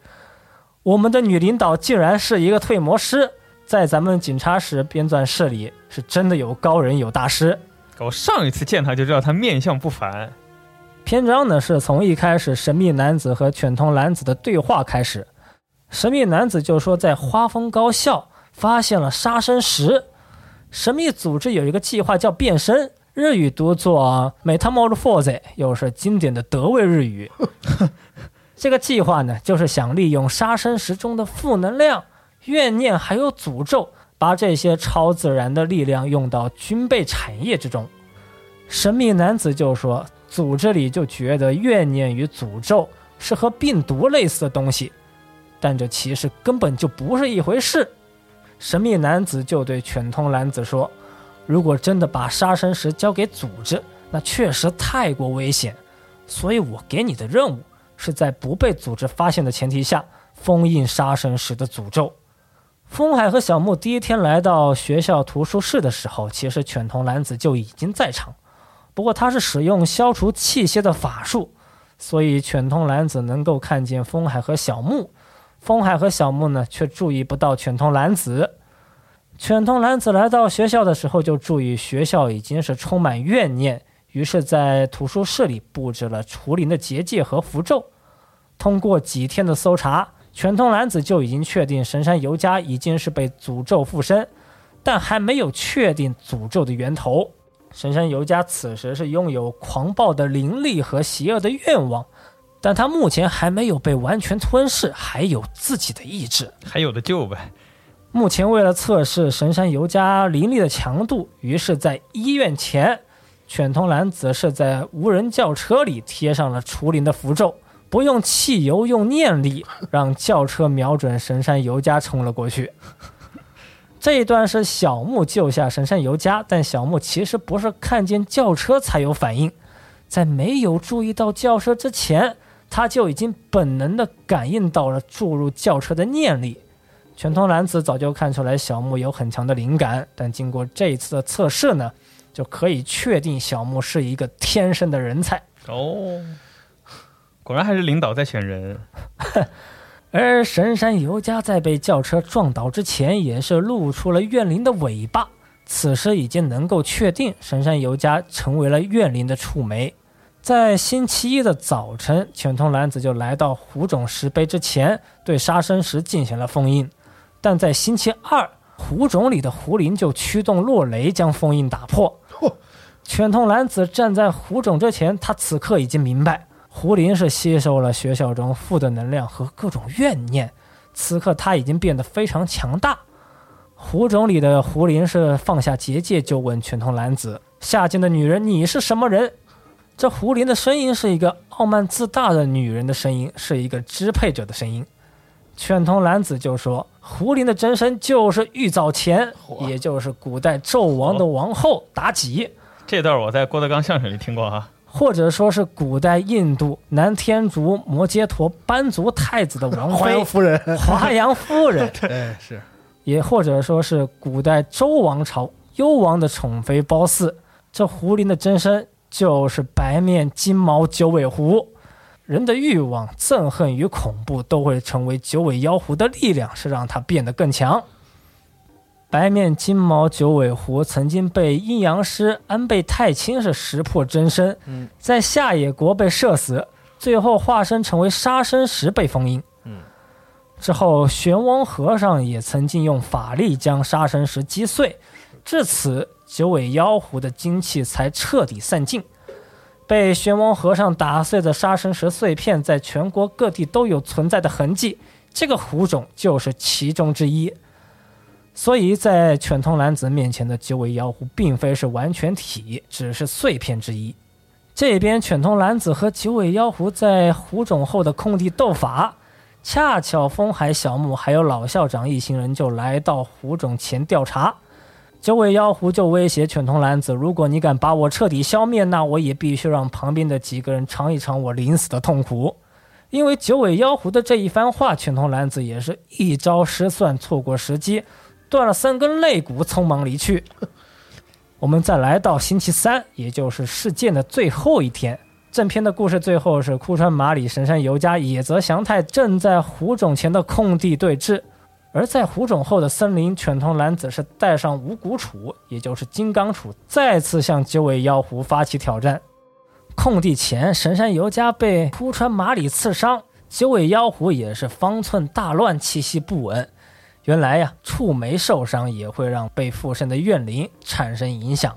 我们的女领导竟然是一个退魔师，在咱们警察室编纂室里是真的有高人有大师。我上一次见他就知道他面相不凡。篇章呢是从一开始神秘男子和犬童男子的对话开始。神秘男子就说在花风高校发现了杀生石，神秘组织有一个计划叫变身。日语读作 “metamorphose”，又是经典的德味日语。这个计划呢，就是想利用杀生石中的负能量、怨念还有诅咒，把这些超自然的力量用到军备产业之中。神秘男子就说，组织里就觉得怨念与诅咒是和病毒类似的东西，但这其实根本就不是一回事。神秘男子就对犬通男子说。如果真的把杀生石交给组织，那确实太过危险。所以我给你的任务是在不被组织发现的前提下封印杀生石的诅咒。风海和小木第一天来到学校图书室的时候，其实犬童男子就已经在场，不过他是使用消除气息的法术，所以犬童男子能够看见风海和小木，风海和小木呢却注意不到犬童男子。犬童男子来到学校的时候，就注意学校已经是充满怨念，于是，在图书室里布置了除灵的结界和符咒。通过几天的搜查，犬通男子就已经确定神山由佳已经是被诅咒附身，但还没有确定诅咒的源头。神山由佳此时是拥有狂暴的灵力和邪恶的愿望，但他目前还没有被完全吞噬，还有自己的意志，还有的救呗。目前为了测试神山尤加灵力的强度，于是，在医院前，犬通男子是在无人轿车里贴上了除灵的符咒，不用汽油，用念力，让轿车瞄准神山尤加冲了过去。这一段是小木救下神山由佳，但小木其实不是看见轿车才有反应，在没有注意到轿车之前，他就已经本能的感应到了注入轿车的念力。全通男子早就看出来小木有很强的灵感，但经过这一次的测试呢，就可以确定小木是一个天生的人才。哦，果然还是领导在选人。而神山由佳在被轿车撞倒之前，也是露出了怨灵的尾巴。此时已经能够确定神山由佳成为了怨灵的触媒。在星期一的早晨，犬通男子就来到湖种石碑之前，对杀生石进行了封印。但在星期二，湖种里的狐灵就驱动落雷将封印打破。犬通男子站在湖种之前，他此刻已经明白。胡林是吸收了学校中负的能量和各种怨念，此刻他已经变得非常强大。胡种里的胡林是放下结界，就问全通男子：“下贱的女人，你是什么人？”这胡林的声音是一个傲慢自大的女人的声音，是一个支配者的声音。全通男子就说：“胡林的真身就是玉藻前，也就是古代纣王的王后妲己。”这段我在郭德纲相声里听过哈。或者说是古代印度南天竺摩揭陀班族太子的王妃华阳夫人，华阳夫人，哎是，也或者说是古代周王朝幽王的宠妃褒姒。这狐狸的真身就是白面金毛九尾狐。人的欲望、憎恨与恐怖都会成为九尾妖狐的力量，是让它变得更强。白面金毛九尾狐曾经被阴阳师安倍太清是识破真身，在下野国被射死，最后化身成为杀生石被封印。之后玄翁和尚也曾经用法力将杀生石击碎，至此九尾妖狐的精气才彻底散尽。被玄翁和尚打碎的杀生石碎片，在全国各地都有存在的痕迹，这个狐种就是其中之一。所以在犬通男子面前的九尾妖狐，并非是完全体，只是碎片之一。这边犬通男子和九尾妖狐在湖种后的空地斗法，恰巧风海小木还有老校长一行人就来到湖种前调查。九尾妖狐就威胁犬通男子：“如果你敢把我彻底消灭，那我也必须让旁边的几个人尝一尝我临死的痛苦。”因为九尾妖狐的这一番话，犬通男子也是一招失算，错过时机。断了三根肋骨，匆忙离去。我们再来到星期三，也就是事件的最后一天。正片的故事最后是枯川麻里、神山由佳、野泽祥太正在湖冢前的空地对峙，而在湖冢后的森林，犬童男子是带上五谷杵，也就是金刚杵，再次向九尾妖狐发起挑战。空地前，神山由佳被枯川麻里刺伤，九尾妖狐也是方寸大乱，气息不稳。原来呀，触媒受伤也会让被附身的怨灵产生影响。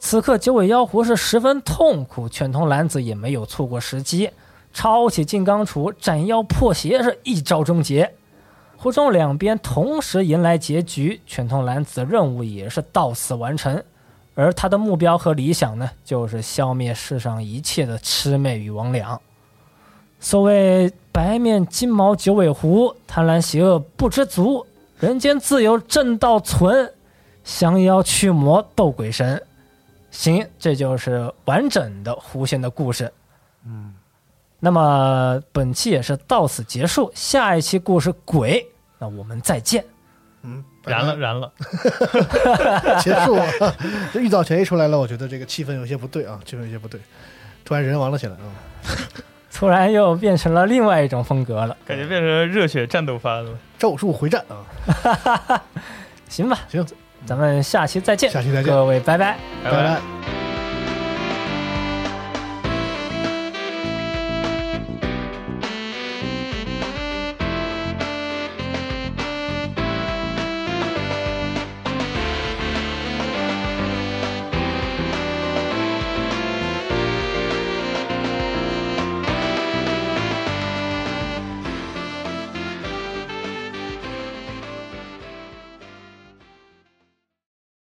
此刻九尾妖狐是十分痛苦，犬通男子也没有错过时机，抄起金刚杵斩妖破邪，是一招终结。湖中两边同时迎来结局，犬通男子的任务也是到此完成。而他的目标和理想呢，就是消灭世上一切的魑魅与魍魉。所谓白面金毛九尾狐，贪婪邪恶不知足。人间自有正道存，降妖驱魔斗鬼神。行，这就是完整的狐仙的故事。嗯，那么本期也是到此结束，下一期故事鬼，那我们再见。嗯，燃了，燃了，结束了。这玉藻前一出来了，我觉得这个气氛有些不对啊，气氛有些不对，突然人亡了起来啊。突然又变成了另外一种风格了，感觉变成热血战斗番了。咒术回战啊，行吧，行，咱们下期再见，下期再见，各位拜拜，拜拜。